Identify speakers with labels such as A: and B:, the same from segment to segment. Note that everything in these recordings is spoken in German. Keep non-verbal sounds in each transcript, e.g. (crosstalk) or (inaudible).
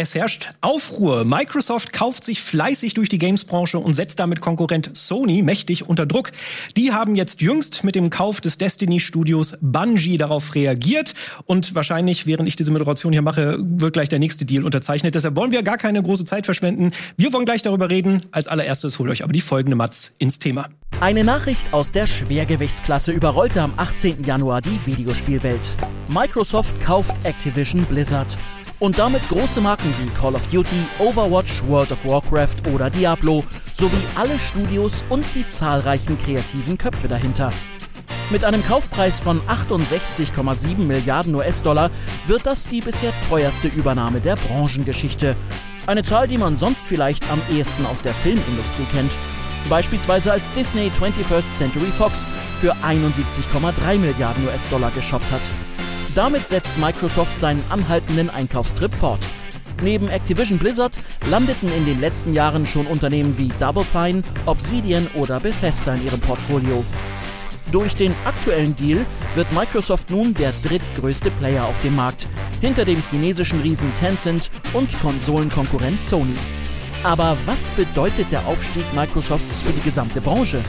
A: Es herrscht Aufruhr. Microsoft kauft sich fleißig durch die Games-Branche und setzt damit Konkurrent Sony mächtig unter Druck. Die haben jetzt jüngst mit dem Kauf des Destiny-Studios Bungie darauf reagiert und wahrscheinlich, während ich diese Moderation hier mache, wird gleich der nächste Deal unterzeichnet. Deshalb wollen wir gar keine große Zeit verschwenden. Wir wollen gleich darüber reden. Als allererstes holt euch aber die folgende Matz ins Thema.
B: Eine Nachricht aus der Schwergewichtsklasse überrollte am 18. Januar die Videospielwelt. Microsoft kauft Activision Blizzard und damit große Marken wie Call of Duty, Overwatch, World of Warcraft oder Diablo sowie alle Studios und die zahlreichen kreativen Köpfe dahinter. Mit einem Kaufpreis von 68,7 Milliarden US-Dollar wird das die bisher teuerste Übernahme der Branchengeschichte. Eine Zahl, die man sonst vielleicht am ehesten aus der Filmindustrie kennt. Beispielsweise als Disney 21st Century Fox für 71,3 Milliarden US-Dollar geshoppt hat. Damit setzt Microsoft seinen anhaltenden Einkaufstrip fort. Neben Activision Blizzard landeten in den letzten Jahren schon Unternehmen wie Double Fine, Obsidian oder Bethesda in ihrem Portfolio. Durch den aktuellen Deal wird Microsoft nun der drittgrößte Player auf dem Markt, hinter dem chinesischen Riesen Tencent und Konsolenkonkurrent Sony. Aber was bedeutet der Aufstieg Microsofts für die gesamte Branche?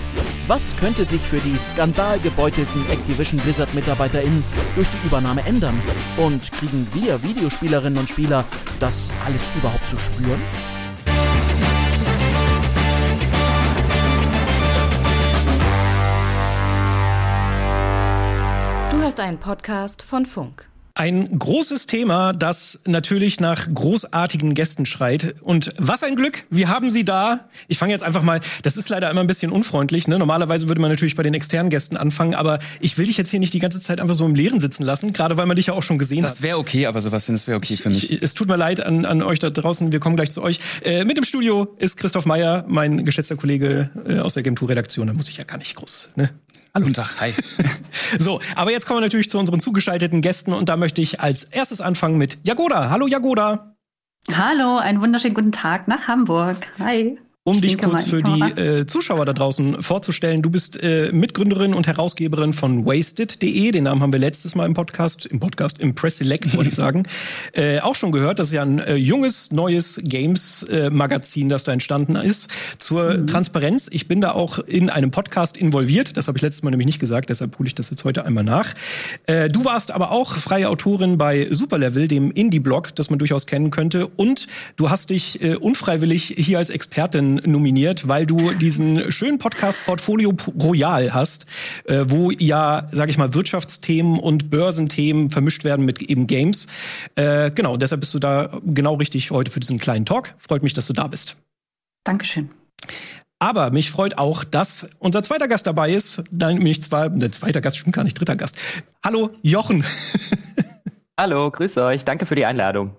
B: Was könnte sich für die skandalgebeutelten Activision Blizzard MitarbeiterInnen durch die Übernahme ändern? Und kriegen wir Videospielerinnen und Spieler das alles überhaupt zu spüren?
C: Du hast einen Podcast von Funk.
A: Ein großes Thema, das natürlich nach großartigen Gästen schreit. Und was ein Glück, wir haben sie da. Ich fange jetzt einfach mal, das ist leider immer ein bisschen unfreundlich. Ne? Normalerweise würde man natürlich bei den externen Gästen anfangen, aber ich will dich jetzt hier nicht die ganze Zeit einfach so im Leeren sitzen lassen, gerade weil man dich ja auch schon gesehen
D: das
A: hat.
D: Das wäre okay, aber Sebastian, das wäre okay für mich.
A: Ich, es tut mir leid an, an euch da draußen, wir kommen gleich zu euch. Äh, mit im Studio ist Christoph Meyer, mein geschätzter Kollege äh, aus der Game Redaktion. Da muss ich ja gar nicht groß ne?
D: Hallo. Guten Tag, hi. (laughs)
A: so, aber jetzt kommen wir natürlich zu unseren zugeschalteten Gästen und da möchte ich als erstes anfangen mit Jagoda. Hallo Jagoda.
E: Hallo, einen wunderschönen guten Tag nach Hamburg. Hi.
A: Um dich kurz für die äh, Zuschauer da draußen vorzustellen, du bist äh, Mitgründerin und Herausgeberin von Wasted.de. Den Namen haben wir letztes Mal im Podcast, im Podcast, im Press Select, wollte ich (laughs) sagen, äh, auch schon gehört. Das ist ja ein äh, junges, neues Games-Magazin, äh, das da entstanden ist. Zur mhm. Transparenz, ich bin da auch in einem Podcast involviert. Das habe ich letztes Mal nämlich nicht gesagt, deshalb hole ich das jetzt heute einmal nach. Äh, du warst aber auch freie Autorin bei Superlevel, dem Indie-Blog, das man durchaus kennen könnte. Und du hast dich äh, unfreiwillig hier als Expertin nominiert, weil du diesen schönen Podcast Portfolio Royal hast, äh, wo ja, sag ich mal, Wirtschaftsthemen und Börsenthemen vermischt werden mit eben Games. Äh, genau, deshalb bist du da genau richtig heute für diesen kleinen Talk. Freut mich, dass du da bist.
E: Dankeschön.
A: Aber mich freut auch, dass unser zweiter Gast dabei ist. Nein, nämlich zwar, der zweite Gast stimmt gar nicht, dritter Gast. Hallo, Jochen. (laughs)
F: Hallo, grüße euch. Danke für die Einladung.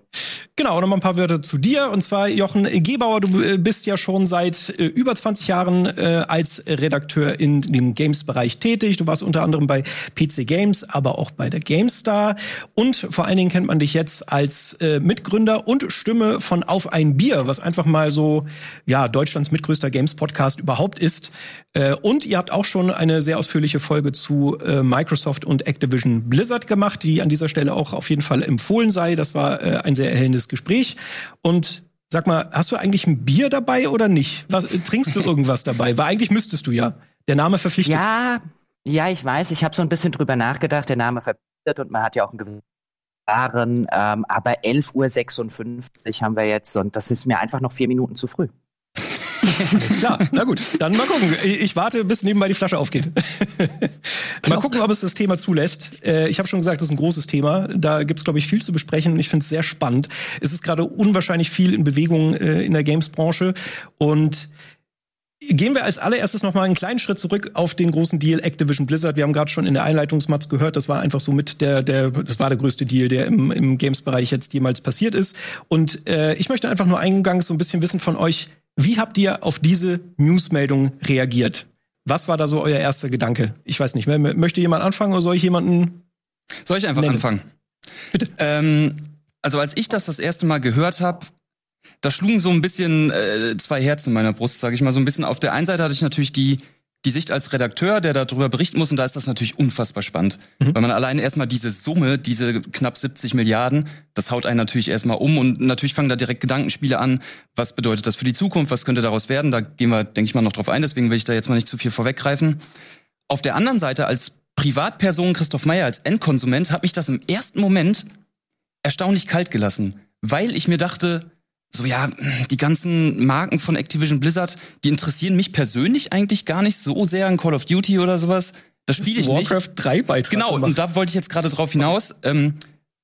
A: Genau, noch mal ein paar Wörter zu dir. Und zwar, Jochen Gebauer, du äh, bist ja schon seit äh, über 20 Jahren äh, als Redakteur in dem Games-Bereich tätig. Du warst unter anderem bei PC Games, aber auch bei der GameStar. Und vor allen Dingen kennt man dich jetzt als äh, Mitgründer und Stimme von Auf ein Bier, was einfach mal so, ja, Deutschlands mitgrößter Games-Podcast überhaupt ist. Äh, und ihr habt auch schon eine sehr ausführliche Folge zu äh, Microsoft und Activision Blizzard gemacht, die an dieser Stelle auch auf jeden Fall empfohlen sei. Das war ein sehr erhellendes Gespräch. Und sag mal, hast du eigentlich ein Bier dabei oder nicht? Was, trinkst du (laughs) irgendwas dabei? Weil eigentlich müsstest du ja. Der Name verpflichtet.
F: Ja, ja, ich weiß. Ich habe so ein bisschen drüber nachgedacht. Der Name verpflichtet und man hat ja auch einen gewissen Jahren, ähm, aber 11.56 Uhr haben wir jetzt und das ist mir einfach noch vier Minuten zu früh.
A: Alles klar, na gut, dann mal gucken. Ich warte, bis nebenbei die Flasche aufgeht. (laughs) mal gucken, ob es das Thema zulässt. Äh, ich habe schon gesagt, das ist ein großes Thema. Da gibt es, glaube ich, viel zu besprechen und ich finde es sehr spannend. Es ist gerade unwahrscheinlich viel in Bewegung äh, in der Games-Branche und Gehen wir als allererstes noch mal einen kleinen Schritt zurück auf den großen Deal Activision Blizzard. Wir haben gerade schon in der Einleitungsmatz gehört, das war einfach so mit der, der, das war der größte Deal, der im, im Games-Bereich jetzt jemals passiert ist. Und äh, ich möchte einfach nur eingangs so ein bisschen wissen von euch, wie habt ihr auf diese Newsmeldung reagiert? Was war da so euer erster Gedanke? Ich weiß nicht, möchte jemand anfangen oder soll ich jemanden?
D: Soll ich einfach nennen? anfangen?
A: Bitte.
D: Ähm, also als ich das das erste Mal gehört habe, da schlugen so ein bisschen äh, zwei Herzen in meiner Brust, sage ich mal. So ein bisschen auf der einen Seite hatte ich natürlich die die Sicht als Redakteur, der darüber berichten muss, und da ist das natürlich unfassbar spannend. Mhm. Weil man alleine erstmal diese Summe, diese knapp 70 Milliarden, das haut einen natürlich erstmal um und natürlich fangen da direkt Gedankenspiele an. Was bedeutet das für die Zukunft? Was könnte daraus werden? Da gehen wir, denke ich mal, noch drauf ein, deswegen will ich da jetzt mal nicht zu viel vorweggreifen. Auf der anderen Seite, als Privatperson Christoph Meyer, als Endkonsument, hat mich das im ersten Moment erstaunlich kalt gelassen, weil ich mir dachte, so ja, die ganzen Marken von Activision Blizzard, die interessieren mich persönlich eigentlich gar nicht so sehr in Call of Duty oder sowas. Das spiele ich
A: Warcraft nicht. Warcraft 3 Beitrag
D: Genau, gemacht. und da wollte ich jetzt gerade drauf hinaus. Ähm,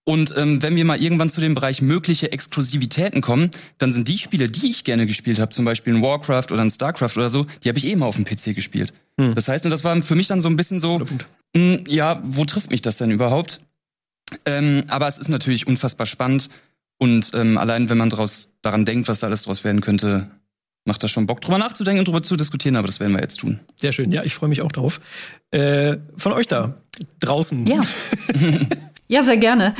D: und ähm, wenn wir mal irgendwann zu dem Bereich mögliche Exklusivitäten kommen, dann sind die Spiele, die ich gerne gespielt habe, zum Beispiel in Warcraft oder in Starcraft oder so, die habe ich eben auf dem PC gespielt. Hm. Das heißt, und das war für mich dann so ein bisschen so, mh, hm, ja, wo trifft mich das denn überhaupt? Ähm, aber es ist natürlich unfassbar spannend und ähm, allein, wenn man daraus, daran denkt, was da alles draus werden könnte, macht das schon Bock, drüber nachzudenken und drüber zu diskutieren, aber das werden wir jetzt tun.
A: Sehr schön, ja, ich freue mich auch drauf. Äh, von euch da, draußen.
E: Ja. (laughs) Ja, sehr gerne.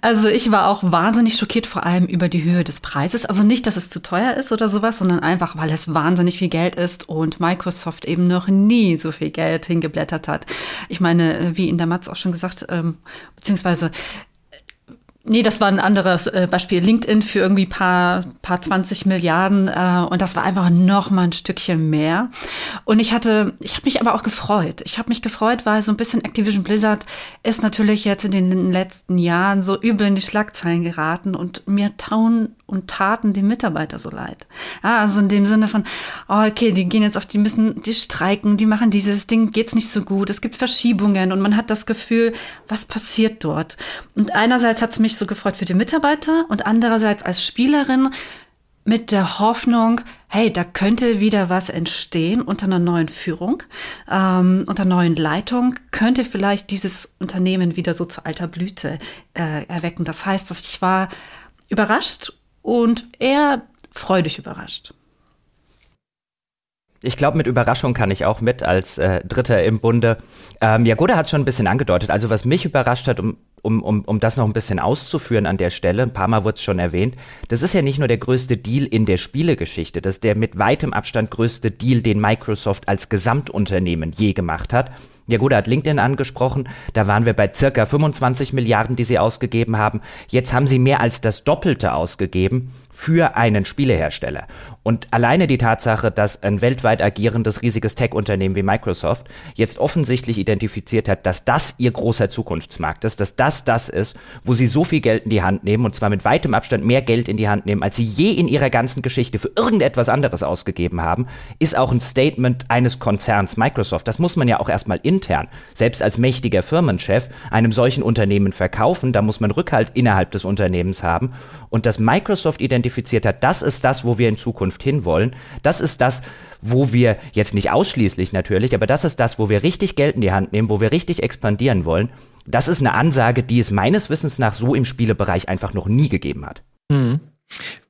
E: Also ich war auch wahnsinnig schockiert, vor allem über die Höhe des Preises. Also nicht, dass es zu teuer ist oder sowas, sondern einfach, weil es wahnsinnig viel Geld ist und Microsoft eben noch nie so viel Geld hingeblättert hat. Ich meine, wie in der Matz auch schon gesagt, ähm, beziehungsweise Nee, das war ein anderes äh, Beispiel. LinkedIn für irgendwie paar, paar 20 Milliarden äh, und das war einfach noch mal ein Stückchen mehr. Und ich hatte, ich habe mich aber auch gefreut. Ich habe mich gefreut, weil so ein bisschen Activision Blizzard ist natürlich jetzt in den letzten Jahren so übel in die Schlagzeilen geraten und mir tauen und taten die Mitarbeiter so leid. Ja, also in dem Sinne von, oh, okay, die gehen jetzt auf, die müssen, die streiken, die machen dieses Ding, geht's nicht so gut, es gibt Verschiebungen und man hat das Gefühl, was passiert dort? Und einerseits hat's mich so gefreut für die Mitarbeiter und andererseits als Spielerin mit der Hoffnung, hey, da könnte wieder was entstehen unter einer neuen Führung, ähm, unter neuen Leitung, könnte vielleicht dieses Unternehmen wieder so zu alter Blüte äh, erwecken. Das heißt, dass ich war überrascht und eher freudig überrascht.
F: Ich glaube, mit Überraschung kann ich auch mit als äh, Dritter im Bunde. Ähm, Jagoda hat schon ein bisschen angedeutet. Also was mich überrascht hat, um, um, um, um das noch ein bisschen auszuführen an der Stelle, ein paar Mal wurde es schon erwähnt, das ist ja nicht nur der größte Deal in der Spielegeschichte, das ist der mit weitem Abstand größte Deal, den Microsoft als Gesamtunternehmen je gemacht hat. Ja gut, er hat LinkedIn angesprochen. Da waren wir bei circa 25 Milliarden, die sie ausgegeben haben. Jetzt haben sie mehr als das Doppelte ausgegeben für einen Spielehersteller. Und alleine die Tatsache, dass ein weltweit agierendes riesiges Tech-Unternehmen wie Microsoft jetzt offensichtlich identifiziert hat, dass das ihr großer Zukunftsmarkt ist, dass das das ist, wo sie so viel Geld in die Hand nehmen und zwar mit weitem Abstand mehr Geld in die Hand nehmen, als sie je in ihrer ganzen Geschichte für irgendetwas anderes ausgegeben haben, ist auch ein Statement eines Konzerns Microsoft. Das muss man ja auch erstmal intern, selbst als mächtiger Firmenchef, einem solchen Unternehmen verkaufen. Da muss man Rückhalt innerhalb des Unternehmens haben. Und dass Microsoft identifiziert hat, das ist das, wo wir in Zukunft hinwollen. Das ist das, wo wir jetzt nicht ausschließlich natürlich, aber das ist das, wo wir richtig Geld in die Hand nehmen, wo wir richtig expandieren wollen. Das ist eine Ansage, die es meines Wissens nach so im Spielebereich einfach noch nie gegeben hat.
A: Mhm.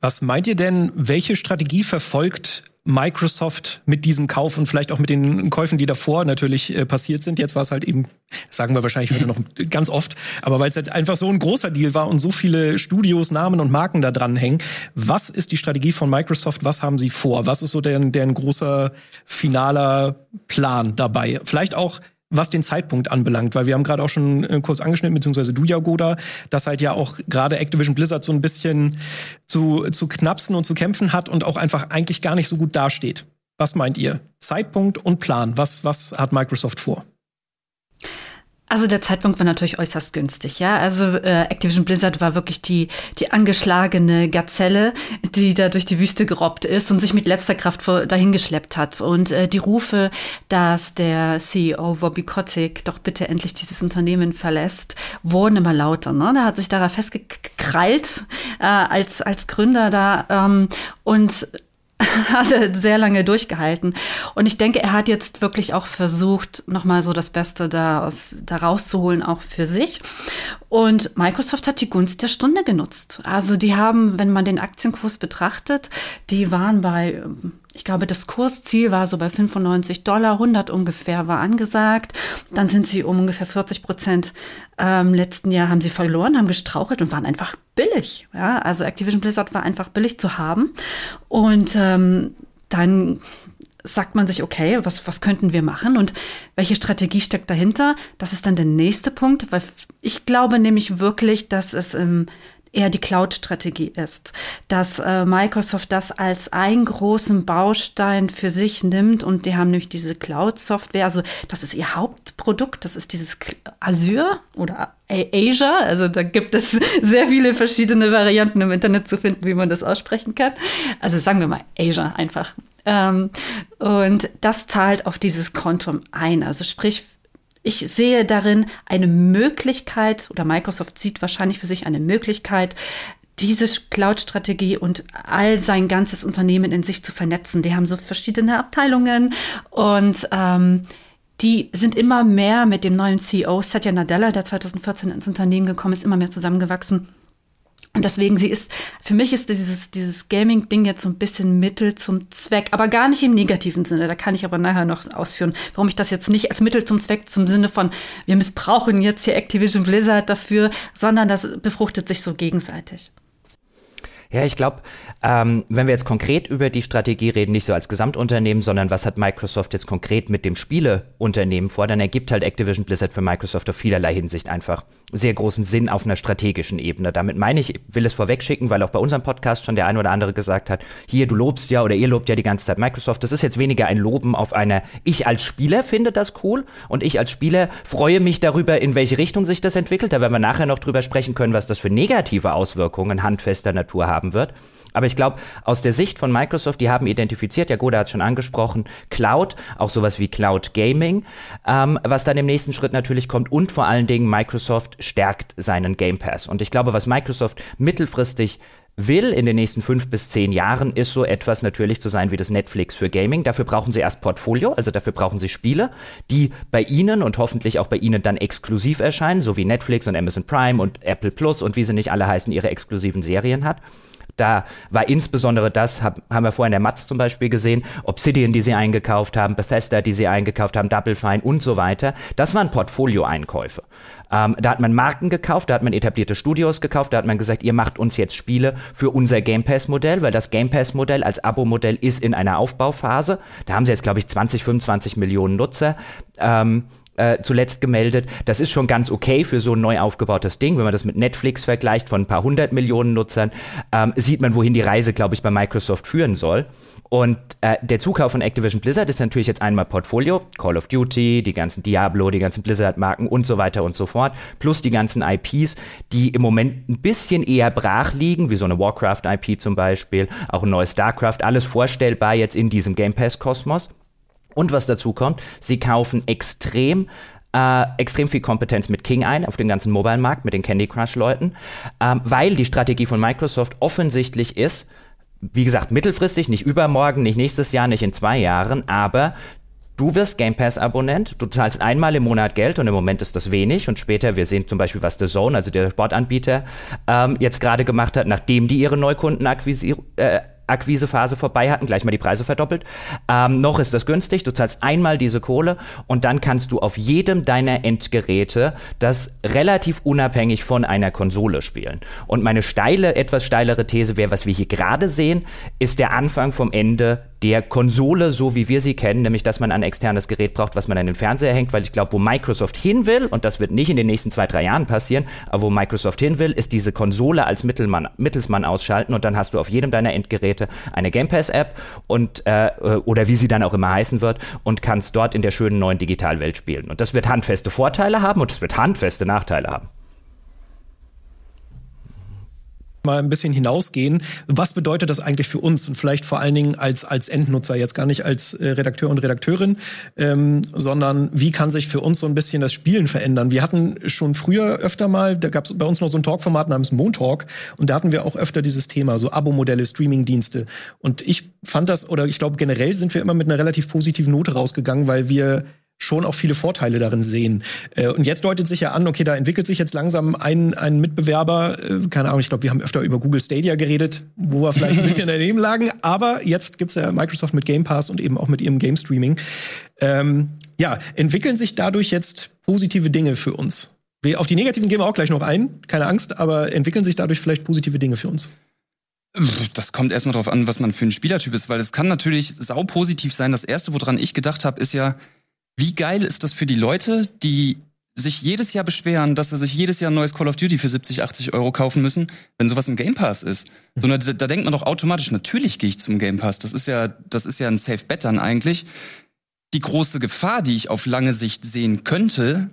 A: Was meint ihr denn, welche Strategie verfolgt Microsoft mit diesem Kauf und vielleicht auch mit den Käufen, die davor natürlich äh, passiert sind. Jetzt war es halt eben, sagen wir wahrscheinlich noch (laughs) ganz oft, aber weil es halt einfach so ein großer Deal war und so viele Studios, Namen und Marken da dran hängen. Was ist die Strategie von Microsoft? Was haben sie vor? Was ist so deren, deren großer finaler Plan dabei? Vielleicht auch was den Zeitpunkt anbelangt, weil wir haben gerade auch schon äh, kurz angeschnitten, beziehungsweise du, Jagoda, dass halt ja auch gerade Activision Blizzard so ein bisschen zu, zu knapsen und zu kämpfen hat und auch einfach eigentlich gar nicht so gut dasteht. Was meint ihr? Zeitpunkt und Plan. Was, was hat Microsoft vor?
E: Also der Zeitpunkt war natürlich äußerst günstig, ja. Also äh, Activision Blizzard war wirklich die die angeschlagene Gazelle, die da durch die Wüste gerobbt ist und sich mit letzter Kraft vor, dahin geschleppt hat. Und äh, die Rufe, dass der CEO Bobby Kotick doch bitte endlich dieses Unternehmen verlässt, wurden immer lauter. Ne? Der hat sich daran festgekrallt äh, als als Gründer da ähm, und (laughs) hat er sehr lange durchgehalten. Und ich denke, er hat jetzt wirklich auch versucht, nochmal so das Beste da, aus, da rauszuholen, auch für sich. Und Microsoft hat die Gunst der Stunde genutzt. Also die haben, wenn man den Aktienkurs betrachtet, die waren bei ich glaube, das Kursziel war so bei 95 Dollar, 100 ungefähr war angesagt. Dann sind sie um ungefähr 40 Prozent ähm, letzten Jahr haben sie verloren, haben gestrauchelt und waren einfach billig. Ja, also Activision Blizzard war einfach billig zu haben. Und ähm, dann sagt man sich, okay, was, was könnten wir machen und welche Strategie steckt dahinter? Das ist dann der nächste Punkt, weil ich glaube nämlich wirklich, dass es im eher die Cloud-Strategie ist, dass äh, Microsoft das als einen großen Baustein für sich nimmt und die haben nämlich diese Cloud-Software, also das ist ihr Hauptprodukt, das ist dieses Azure oder Asia, also da gibt es (laughs) sehr viele verschiedene Varianten im Internet zu finden, wie man das aussprechen kann. Also sagen wir mal Asia einfach. Ähm, und das zahlt auf dieses Kontum ein. Also sprich, ich sehe darin eine Möglichkeit, oder Microsoft sieht wahrscheinlich für sich eine Möglichkeit, diese Cloud-Strategie und all sein ganzes Unternehmen in sich zu vernetzen. Die haben so verschiedene Abteilungen und ähm, die sind immer mehr mit dem neuen CEO Satya Nadella, der 2014 ins Unternehmen gekommen ist, immer mehr zusammengewachsen. Und deswegen, sie ist, für mich ist dieses, dieses Gaming-Ding jetzt so ein bisschen Mittel zum Zweck, aber gar nicht im negativen Sinne. Da kann ich aber nachher noch ausführen, warum ich das jetzt nicht als Mittel zum Zweck zum Sinne von, wir missbrauchen jetzt hier Activision Blizzard dafür, sondern das befruchtet sich so gegenseitig.
F: Ja, ich glaube, ähm, wenn wir jetzt konkret über die Strategie reden, nicht so als Gesamtunternehmen, sondern was hat Microsoft jetzt konkret mit dem Spieleunternehmen vor, dann ergibt halt Activision Blizzard für Microsoft auf vielerlei Hinsicht einfach sehr großen Sinn auf einer strategischen Ebene. Damit meine ich, will es vorwegschicken, weil auch bei unserem Podcast schon der ein oder andere gesagt hat, hier, du lobst ja oder ihr lobt ja die ganze Zeit Microsoft. Das ist jetzt weniger ein Loben auf einer, ich als Spieler finde das cool und ich als Spieler freue mich darüber, in welche Richtung sich das entwickelt. Da werden wir nachher noch drüber sprechen können, was das für negative Auswirkungen handfester Natur haben haben wird. Aber ich glaube, aus der Sicht von Microsoft, die haben identifiziert, ja Goda hat schon angesprochen, Cloud, auch sowas wie Cloud Gaming, ähm, was dann im nächsten Schritt natürlich kommt und vor allen Dingen Microsoft stärkt seinen Game Pass. Und ich glaube, was Microsoft mittelfristig will in den nächsten fünf bis zehn Jahren, ist so etwas natürlich zu sein wie das Netflix für Gaming. Dafür brauchen sie erst Portfolio, also dafür brauchen sie Spiele, die bei ihnen und hoffentlich auch bei ihnen dann exklusiv erscheinen, so wie Netflix und Amazon Prime und Apple Plus und wie sie nicht alle heißen, ihre exklusiven Serien hat. Da war insbesondere das, hab, haben wir vorhin in der Matz zum Beispiel gesehen, Obsidian, die sie eingekauft haben, Bethesda, die sie eingekauft haben, Double Fine und so weiter. Das waren Portfolio-Einkäufe. Ähm, da hat man Marken gekauft, da hat man etablierte Studios gekauft, da hat man gesagt, ihr macht uns jetzt Spiele für unser Game Pass-Modell, weil das Game Pass-Modell als Abo-Modell ist in einer Aufbauphase. Da haben sie jetzt, glaube ich, 20, 25 Millionen Nutzer. Ähm, äh, zuletzt gemeldet. Das ist schon ganz okay für so ein neu aufgebautes Ding. Wenn man das mit Netflix vergleicht von ein paar hundert Millionen Nutzern, ähm, sieht man, wohin die Reise, glaube ich, bei Microsoft führen soll. Und äh, der Zukauf von Activision Blizzard ist natürlich jetzt einmal Portfolio, Call of Duty, die ganzen Diablo, die ganzen Blizzard-Marken und so weiter und so fort, plus die ganzen IPs, die im Moment ein bisschen eher brach liegen, wie so eine Warcraft-IP zum Beispiel, auch ein neues StarCraft, alles vorstellbar jetzt in diesem Game Pass-Kosmos. Und was dazu kommt, sie kaufen extrem äh, extrem viel Kompetenz mit King ein auf den ganzen Mobile-Markt, mit den Candy Crush-Leuten, ähm, weil die Strategie von Microsoft offensichtlich ist, wie gesagt, mittelfristig, nicht übermorgen, nicht nächstes Jahr, nicht in zwei Jahren, aber Du wirst Game Pass Abonnent, du zahlst einmal im Monat Geld und im Moment ist das wenig und später, wir sehen zum Beispiel, was The Zone, also der Sportanbieter, ähm, jetzt gerade gemacht hat, nachdem die ihre Neukunden äh, Akquisephase vorbei hatten, gleich mal die Preise verdoppelt. Ähm, noch ist das günstig, du zahlst einmal diese Kohle und dann kannst du auf jedem deiner Endgeräte das relativ unabhängig von einer Konsole spielen. Und meine steile, etwas steilere These wäre, was wir hier gerade sehen, ist der Anfang vom Ende der Konsole, so wie wir sie kennen, nämlich dass man ein externes Gerät braucht, was man an den Fernseher hängt, weil ich glaube, wo Microsoft hin will, und das wird nicht in den nächsten zwei, drei Jahren passieren, aber wo Microsoft hin will, ist diese Konsole als Mittelmann, Mittelsmann ausschalten und dann hast du auf jedem deiner Endgeräte eine Game Pass App und äh, oder wie sie dann auch immer heißen wird und kannst dort in der schönen neuen Digitalwelt spielen. Und das wird handfeste Vorteile haben und es wird handfeste Nachteile haben.
A: Mal ein bisschen hinausgehen. Was bedeutet das eigentlich für uns und vielleicht vor allen Dingen als, als Endnutzer, jetzt gar nicht als äh, Redakteur und Redakteurin, ähm, sondern wie kann sich für uns so ein bisschen das Spielen verändern? Wir hatten schon früher öfter mal, da gab es bei uns noch so ein Talkformat namens Montalk und da hatten wir auch öfter dieses Thema, so Abo-Modelle, Streaming-Dienste. Und ich fand das, oder ich glaube generell sind wir immer mit einer relativ positiven Note rausgegangen, weil wir schon auch viele Vorteile darin sehen. Äh, und jetzt deutet sich ja an, okay, da entwickelt sich jetzt langsam ein, ein Mitbewerber, äh, keine Ahnung, ich glaube, wir haben öfter über Google Stadia geredet, wo wir vielleicht ein bisschen (laughs) daneben lagen, aber jetzt gibt's ja Microsoft mit Game Pass und eben auch mit ihrem Game Streaming. Ähm, ja, entwickeln sich dadurch jetzt positive Dinge für uns? Auf die negativen gehen wir auch gleich noch ein, keine Angst, aber entwickeln sich dadurch vielleicht positive Dinge für uns?
D: Das kommt erstmal drauf an, was man für ein Spielertyp ist, weil es kann natürlich sau positiv sein. Das erste, woran ich gedacht habe, ist ja, wie geil ist das für die Leute, die sich jedes Jahr beschweren, dass sie sich jedes Jahr ein neues Call of Duty für 70, 80 Euro kaufen müssen, wenn sowas im Game Pass ist. So, da, da denkt man doch automatisch, natürlich gehe ich zum Game Pass. Das ist ja, das ist ja ein Safe Bet dann eigentlich. Die große Gefahr, die ich auf lange Sicht sehen könnte,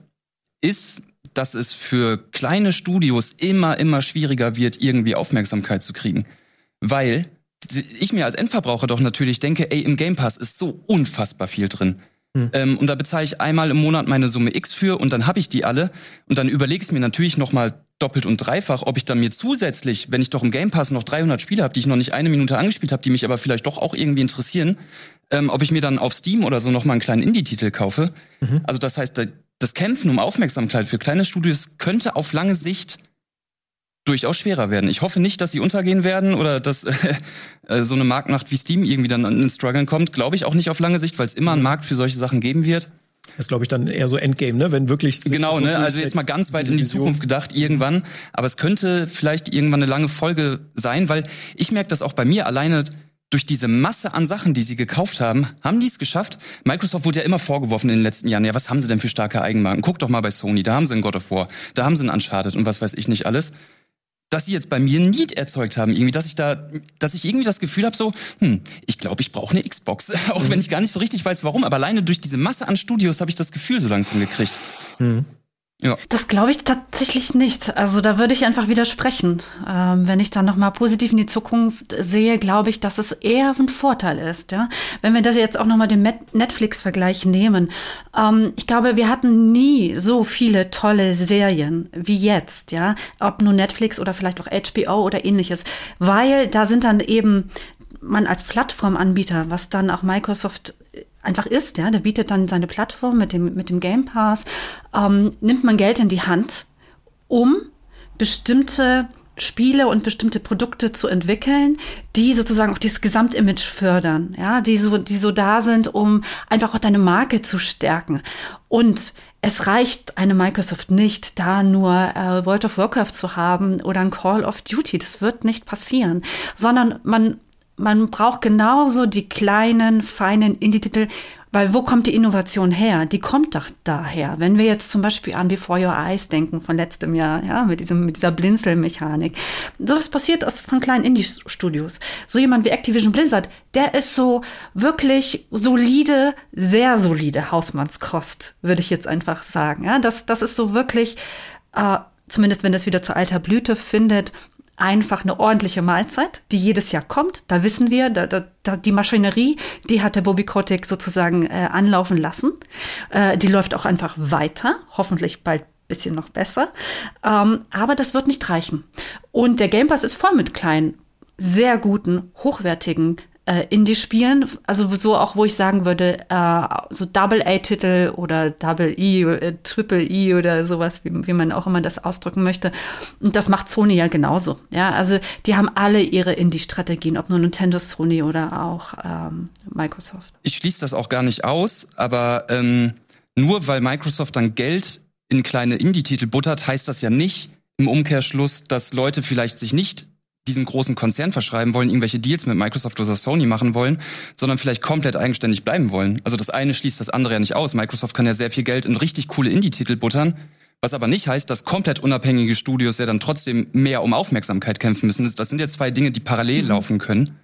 D: ist, dass es für kleine Studios immer, immer schwieriger wird, irgendwie Aufmerksamkeit zu kriegen. Weil ich mir als Endverbraucher doch natürlich denke, ey, im Game Pass ist so unfassbar viel drin. Hm. Ähm, und da bezahle ich einmal im Monat meine Summe X für und dann habe ich die alle. Und dann überlege ich mir natürlich nochmal doppelt und dreifach, ob ich dann mir zusätzlich, wenn ich doch im Game Pass noch 300 Spiele habe, die ich noch nicht eine Minute angespielt habe, die mich aber vielleicht doch auch irgendwie interessieren, ähm, ob ich mir dann auf Steam oder so nochmal einen kleinen Indie-Titel kaufe. Mhm. Also das heißt, das Kämpfen um Aufmerksamkeit für kleine Studios könnte auf lange Sicht durchaus schwerer werden. Ich hoffe nicht, dass sie untergehen werden oder dass (laughs) äh, so eine Marktmacht wie Steam irgendwie dann in Struggeln kommt. Glaube ich auch nicht auf lange Sicht, weil es immer einen Markt für solche Sachen geben wird.
A: Das glaube ich dann eher so Endgame, ne? Wenn wirklich
D: genau, so ne? Also jetzt mal ganz weit in die Zukunft gedacht irgendwann. Aber es könnte vielleicht irgendwann eine lange Folge sein, weil ich merke das auch bei mir alleine durch diese Masse an Sachen, die sie gekauft haben, haben die es geschafft. Microsoft wurde ja immer vorgeworfen in den letzten Jahren, ja, was haben sie denn für starke Eigenmarken? Guck doch mal bei Sony, da haben sie ein God of War, da haben sie ein Uncharted und was weiß ich nicht alles dass sie jetzt bei mir ein Need erzeugt haben, irgendwie, dass ich da, dass ich irgendwie das Gefühl habe, so, hm, ich glaube, ich brauche eine Xbox, (laughs) auch mhm. wenn ich gar nicht so richtig weiß, warum. Aber alleine durch diese Masse an Studios habe ich das Gefühl so langsam gekriegt. Mhm.
E: Ja. Das glaube ich tatsächlich nicht. Also da würde ich einfach widersprechen. Ähm, wenn ich dann nochmal positiv in die Zukunft sehe, glaube ich, dass es eher ein Vorteil ist. Ja? Wenn wir das jetzt auch nochmal den Netflix-Vergleich nehmen. Ähm, ich glaube, wir hatten nie so viele tolle Serien wie jetzt. Ja, Ob nur Netflix oder vielleicht auch HBO oder ähnliches. Weil da sind dann eben man als Plattformanbieter, was dann auch Microsoft einfach ist, ja, der bietet dann seine Plattform mit dem, mit dem Game Pass, ähm, nimmt man Geld in die Hand, um bestimmte Spiele und bestimmte Produkte zu entwickeln, die sozusagen auch dieses Gesamtimage fördern, ja, die so, die so da sind, um einfach auch deine Marke zu stärken. Und es reicht eine Microsoft nicht, da nur äh, World of Warcraft zu haben oder ein Call of Duty. Das wird nicht passieren, sondern man man braucht genauso die kleinen, feinen Indie-Titel, weil wo kommt die Innovation her? Die kommt doch daher. Wenn wir jetzt zum Beispiel an Before Your Eyes denken von letztem Jahr, ja, mit diesem, mit dieser Blinzelmechanik. Sowas passiert aus, von kleinen Indie-Studios. So jemand wie Activision Blizzard, der ist so wirklich solide, sehr solide Hausmannskost, würde ich jetzt einfach sagen. Ja, das, das ist so wirklich, äh, zumindest wenn das wieder zu alter Blüte findet, einfach eine ordentliche Mahlzeit, die jedes Jahr kommt. Da wissen wir, da, da, da die Maschinerie, die hat der Bobby Kotick sozusagen äh, anlaufen lassen. Äh, die läuft auch einfach weiter, hoffentlich bald bisschen noch besser. Ähm, aber das wird nicht reichen. Und der Game Pass ist voll mit kleinen, sehr guten, hochwertigen äh, Indie-Spielen, also so auch, wo ich sagen würde, äh, so Double-A-Titel oder Double-E, äh, Triple-E oder sowas, wie, wie man auch immer das ausdrücken möchte. Und das macht Sony ja genauso. Ja, also die haben alle ihre Indie-Strategien, ob nur Nintendo, Sony oder auch ähm, Microsoft.
D: Ich schließe das auch gar nicht aus, aber ähm, nur weil Microsoft dann Geld in kleine Indie-Titel buttert, heißt das ja nicht im Umkehrschluss, dass Leute vielleicht sich nicht diesem großen Konzern verschreiben wollen, irgendwelche Deals mit Microsoft oder Sony machen wollen, sondern vielleicht komplett eigenständig bleiben wollen. Also das eine schließt das andere ja nicht aus. Microsoft kann ja sehr viel Geld in richtig coole Indie-Titel buttern, was aber nicht heißt, dass komplett unabhängige Studios ja dann trotzdem mehr um Aufmerksamkeit kämpfen müssen. Das sind ja zwei Dinge, die parallel mhm. laufen können.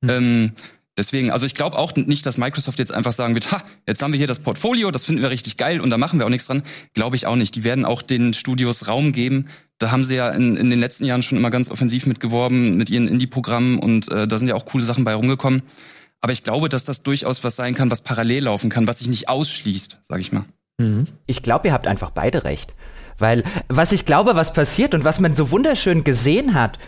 D: Mhm. Ähm, Deswegen, also ich glaube auch nicht, dass Microsoft jetzt einfach sagen wird, ha, jetzt haben wir hier das Portfolio, das finden wir richtig geil und da machen wir auch nichts dran. Glaube ich auch nicht. Die werden auch den Studios Raum geben. Da haben sie ja in, in den letzten Jahren schon immer ganz offensiv mitgeworben mit ihren Indie-Programmen und äh, da sind ja auch coole Sachen bei rumgekommen. Aber ich glaube, dass das durchaus was sein kann, was parallel laufen kann, was sich nicht ausschließt, sage ich mal.
F: Mhm. Ich glaube, ihr habt einfach beide recht. Weil was ich glaube, was passiert und was man so wunderschön gesehen hat,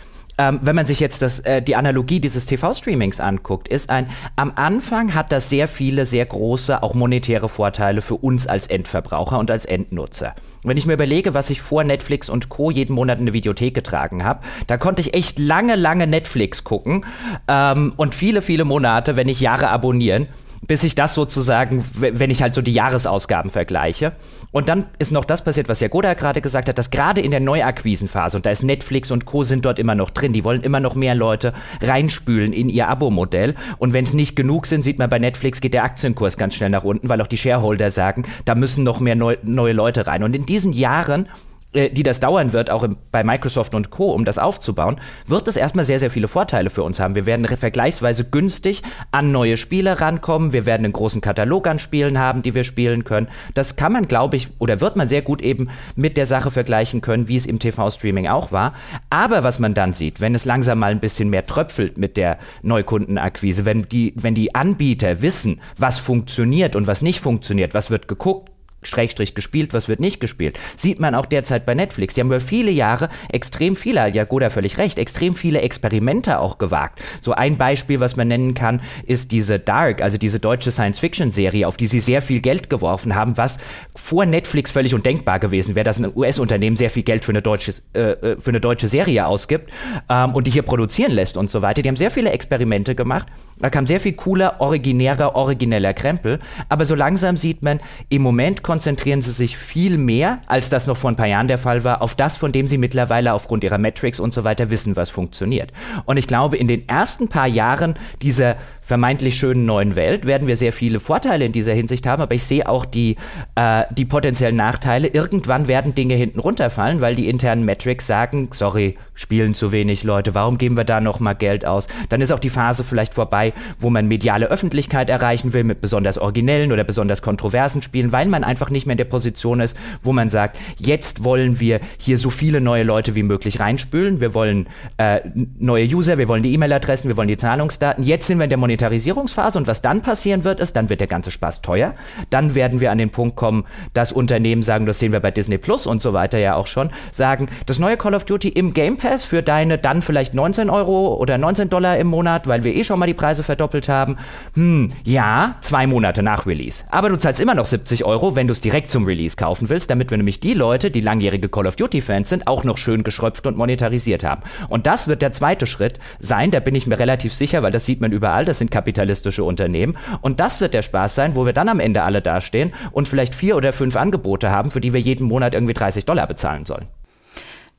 F: ähm, wenn man sich jetzt das, äh, die Analogie dieses TV-Streamings anguckt, ist ein, am Anfang hat das sehr viele, sehr große, auch monetäre Vorteile für uns als Endverbraucher und als Endnutzer. Wenn ich mir überlege, was ich vor Netflix und Co. jeden Monat in eine Videothek getragen habe, da konnte ich echt lange, lange Netflix gucken ähm, und viele, viele Monate, wenn nicht Jahre abonnieren. Bis ich das sozusagen, wenn ich halt so die Jahresausgaben vergleiche. Und dann ist noch das passiert, was Jagoda gerade gesagt hat, dass gerade in der Neuakquisenphase, und da ist Netflix und Co. sind dort immer noch drin, die wollen immer noch mehr Leute reinspülen in ihr Abo-Modell. Und wenn es nicht genug sind, sieht man bei Netflix geht der Aktienkurs ganz schnell nach unten, weil auch die Shareholder sagen, da müssen noch mehr neu, neue Leute rein. Und in diesen Jahren die das dauern wird, auch im, bei Microsoft und Co., um das aufzubauen, wird es erstmal sehr, sehr viele Vorteile für uns haben. Wir werden vergleichsweise günstig an neue Spiele rankommen. Wir werden einen großen Katalog an Spielen haben, die wir spielen können. Das kann man, glaube ich, oder wird man sehr gut eben mit der Sache vergleichen können, wie es im TV-Streaming auch war. Aber was man dann sieht, wenn es langsam mal ein bisschen mehr tröpfelt mit der Neukundenakquise, wenn die, wenn die Anbieter wissen, was funktioniert und was nicht funktioniert, was wird geguckt, Schrägstrich gespielt, was wird nicht gespielt. Sieht man auch derzeit bei Netflix. Die haben über viele Jahre extrem viele, ja Goda völlig recht, extrem viele Experimente auch gewagt. So ein Beispiel, was man nennen kann, ist diese Dark, also diese deutsche Science-Fiction-Serie, auf die sie sehr viel Geld geworfen haben, was vor Netflix völlig undenkbar gewesen wäre, dass ein US-Unternehmen sehr viel Geld für eine deutsche, äh, äh, für eine deutsche Serie ausgibt ähm, und die hier produzieren lässt und so weiter. Die haben sehr viele Experimente gemacht. Da kam sehr viel cooler, originärer, origineller Krempel. Aber so langsam sieht man, im Moment konzentrieren sie sich viel mehr, als das noch vor ein paar Jahren der Fall war, auf das, von dem sie mittlerweile aufgrund ihrer Metrics und so weiter wissen, was funktioniert. Und ich glaube, in den ersten paar Jahren dieser vermeintlich schönen neuen Welt werden wir sehr viele Vorteile in dieser Hinsicht haben, aber ich sehe auch die, äh, die potenziellen Nachteile. Irgendwann werden Dinge hinten runterfallen, weil die internen Metrics sagen, sorry, spielen zu wenig Leute, warum geben wir da noch mal Geld aus? Dann ist auch die Phase vielleicht vorbei, wo man mediale Öffentlichkeit erreichen will mit besonders originellen oder besonders kontroversen Spielen, weil man einfach nicht mehr in der Position ist, wo man sagt, jetzt wollen wir hier so viele neue Leute wie möglich reinspülen, wir wollen äh, neue User, wir wollen die E-Mail-Adressen, wir wollen die Zahlungsdaten. Jetzt sind wir in der Monetarisierung Monetarisierungsphase und was dann passieren wird, ist, dann wird der ganze Spaß teuer. Dann werden wir an den Punkt kommen, dass Unternehmen sagen, das sehen wir bei Disney Plus und so weiter ja auch schon, sagen, das neue Call of Duty im Game Pass für deine dann vielleicht 19 Euro oder 19 Dollar im Monat, weil wir eh schon mal die Preise verdoppelt haben. Hm, ja, zwei Monate nach Release. Aber du zahlst immer noch 70 Euro, wenn du es direkt zum Release kaufen willst, damit wir nämlich die Leute, die langjährige Call of Duty Fans sind, auch noch schön geschröpft und monetarisiert haben. Und das wird der zweite Schritt sein, da bin ich mir relativ sicher, weil das sieht man überall, das sind kapitalistische Unternehmen. Und das wird der Spaß sein, wo wir dann am Ende alle dastehen und vielleicht vier oder fünf Angebote haben, für die wir jeden Monat irgendwie 30 Dollar bezahlen sollen.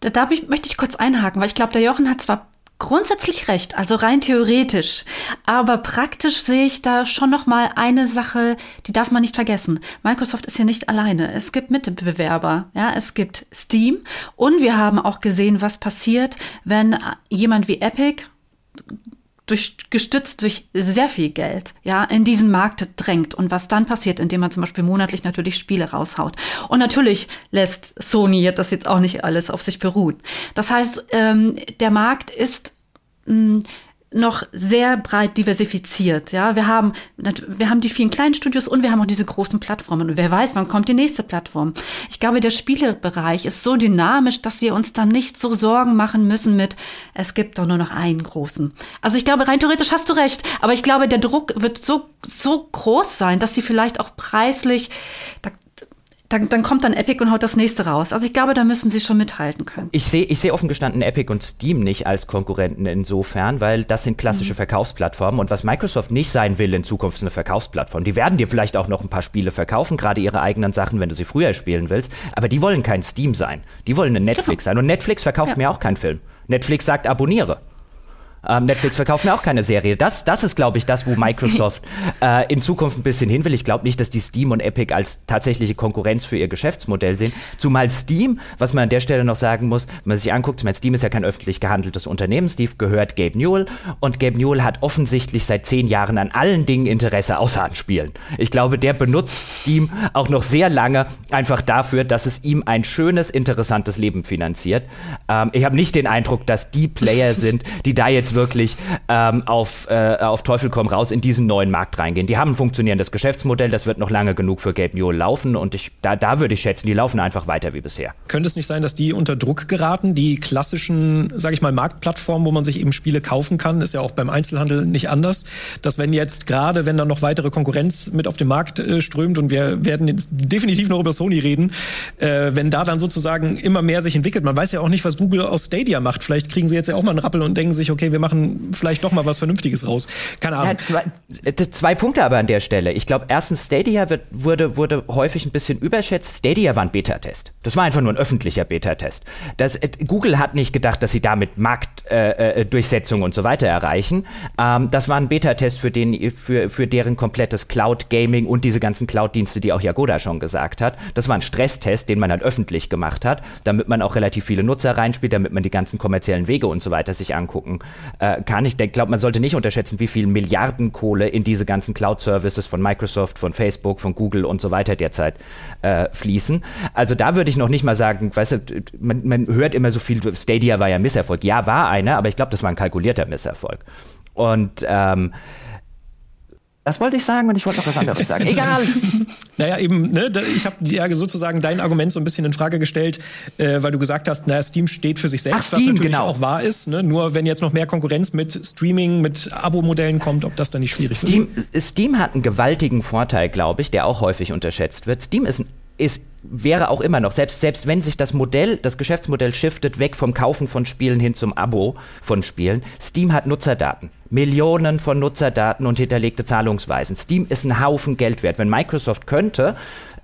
E: Da, da möchte ich kurz einhaken, weil ich glaube, der Jochen hat zwar grundsätzlich recht, also rein theoretisch, aber praktisch sehe ich da schon noch mal eine Sache, die darf man nicht vergessen. Microsoft ist hier nicht alleine. Es gibt Mitbewerber, ja, es gibt Steam und wir haben auch gesehen, was passiert, wenn jemand wie Epic durch, gestützt durch sehr viel Geld, ja, in diesen Markt drängt und was dann passiert, indem man zum Beispiel monatlich natürlich Spiele raushaut. Und natürlich lässt Sony das jetzt auch nicht alles auf sich beruhen. Das heißt, ähm, der Markt ist mh, mm, noch sehr breit diversifiziert. Ja, wir haben, wir haben die vielen kleinen Studios und wir haben auch diese großen Plattformen. Und wer weiß, wann kommt die nächste Plattform? Ich glaube, der Spielebereich ist so dynamisch, dass wir uns dann nicht so Sorgen machen müssen mit, es gibt doch nur noch einen großen. Also ich glaube, rein theoretisch hast du recht. Aber ich glaube, der Druck wird so, so groß sein, dass sie vielleicht auch preislich, da, dann, dann kommt dann Epic und haut das nächste raus. Also ich glaube, da müssen sie schon mithalten können.
F: Ich sehe ich seh offen gestanden Epic und Steam nicht als Konkurrenten insofern, weil das sind klassische mhm. Verkaufsplattformen und was Microsoft nicht sein will in Zukunft ist eine Verkaufsplattform. Die werden dir vielleicht auch noch ein paar Spiele verkaufen, gerade ihre eigenen Sachen, wenn du sie früher spielen willst, aber die wollen kein Steam sein. Die wollen ein Netflix genau. sein und Netflix verkauft ja. mir auch keinen Film. Netflix sagt abonniere. Ähm, Netflix verkauft mir auch keine Serie. Das, das ist, glaube ich, das, wo Microsoft (laughs) äh, in Zukunft ein bisschen hin will. Ich glaube nicht, dass die Steam und Epic als tatsächliche Konkurrenz für ihr Geschäftsmodell sehen. Zumal Steam, was man an der Stelle noch sagen muss, wenn man sich anguckt, Steam ist ja kein öffentlich gehandeltes Unternehmen. Steve gehört Gabe Newell und Gabe Newell hat offensichtlich seit zehn Jahren an allen Dingen Interesse außer an Spielen. Ich glaube, der benutzt Steam auch noch sehr lange einfach dafür, dass es ihm ein schönes, interessantes Leben finanziert. Ähm, ich habe nicht den Eindruck, dass die Player (laughs) sind, die da jetzt wirklich ähm, auf, äh, auf Teufel komm raus in diesen neuen Markt reingehen. Die haben ein funktionierendes Geschäftsmodell, das wird noch lange genug für Gabe Newell laufen und ich, da, da würde ich schätzen, die laufen einfach weiter wie bisher.
A: Könnte es nicht sein, dass die unter Druck geraten, die klassischen, sage ich mal, Marktplattformen, wo man sich eben Spiele kaufen kann, ist ja auch beim Einzelhandel nicht anders, dass wenn jetzt gerade, wenn dann noch weitere Konkurrenz mit auf den Markt äh, strömt und wir werden definitiv noch über Sony reden, äh, wenn da dann sozusagen immer mehr sich entwickelt, man weiß ja auch nicht, was Google aus Stadia macht. Vielleicht kriegen sie jetzt ja auch mal einen Rappel und denken sich, okay, wir machen vielleicht doch mal was Vernünftiges raus. Keine Ahnung. Ja,
F: zwei, zwei, Punkte aber an der Stelle. Ich glaube, erstens, Stadia wird, wurde, wurde häufig ein bisschen überschätzt. Stadia war ein Beta-Test. Das war einfach nur ein öffentlicher Beta-Test. Das, äh, Google hat nicht gedacht, dass sie damit Marktdurchsetzung äh, äh und so weiter erreichen. Ähm, das war ein Beta-Test für, den, für, für deren komplettes Cloud-Gaming und diese ganzen Cloud-Dienste, die auch Jagoda schon gesagt hat. Das war ein Stresstest, den man halt öffentlich gemacht hat, damit man auch relativ viele Nutzer reinspielt, damit man die ganzen kommerziellen Wege und so weiter sich angucken äh, kann. Ich glaube, man sollte nicht unterschätzen, wie viel Milliardenkohle in diese ganzen Cloud-Services von Microsoft, von Facebook, von Google und so weiter derzeit äh, fließen. Also da würde ich noch nicht mal sagen, weißt du, man, man hört immer so viel, Stadia war ja ein Misserfolg. Ja, war einer, aber ich glaube, das war ein kalkulierter Misserfolg. Und ähm, das wollte ich sagen und ich wollte noch was anderes sagen. (laughs) Egal.
A: naja, eben, ne, ich habe ja sozusagen dein Argument so ein bisschen in Frage gestellt, äh, weil du gesagt hast, naja, Steam steht für sich selbst, Ach, Steam, was natürlich genau. auch wahr ist. Ne? Nur wenn jetzt noch mehr Konkurrenz mit Streaming, mit Abo-Modellen kommt, ob das dann nicht schwierig
F: Steam, wird. Steam hat einen gewaltigen Vorteil, glaube ich, der auch häufig unterschätzt wird. Steam ist, ist wäre auch immer noch, selbst, selbst wenn sich das Modell, das Geschäftsmodell shiftet weg vom Kaufen von Spielen hin zum Abo von Spielen, Steam hat Nutzerdaten. Millionen von Nutzerdaten und hinterlegte Zahlungsweisen. Steam ist ein Haufen Geld wert. Wenn Microsoft könnte,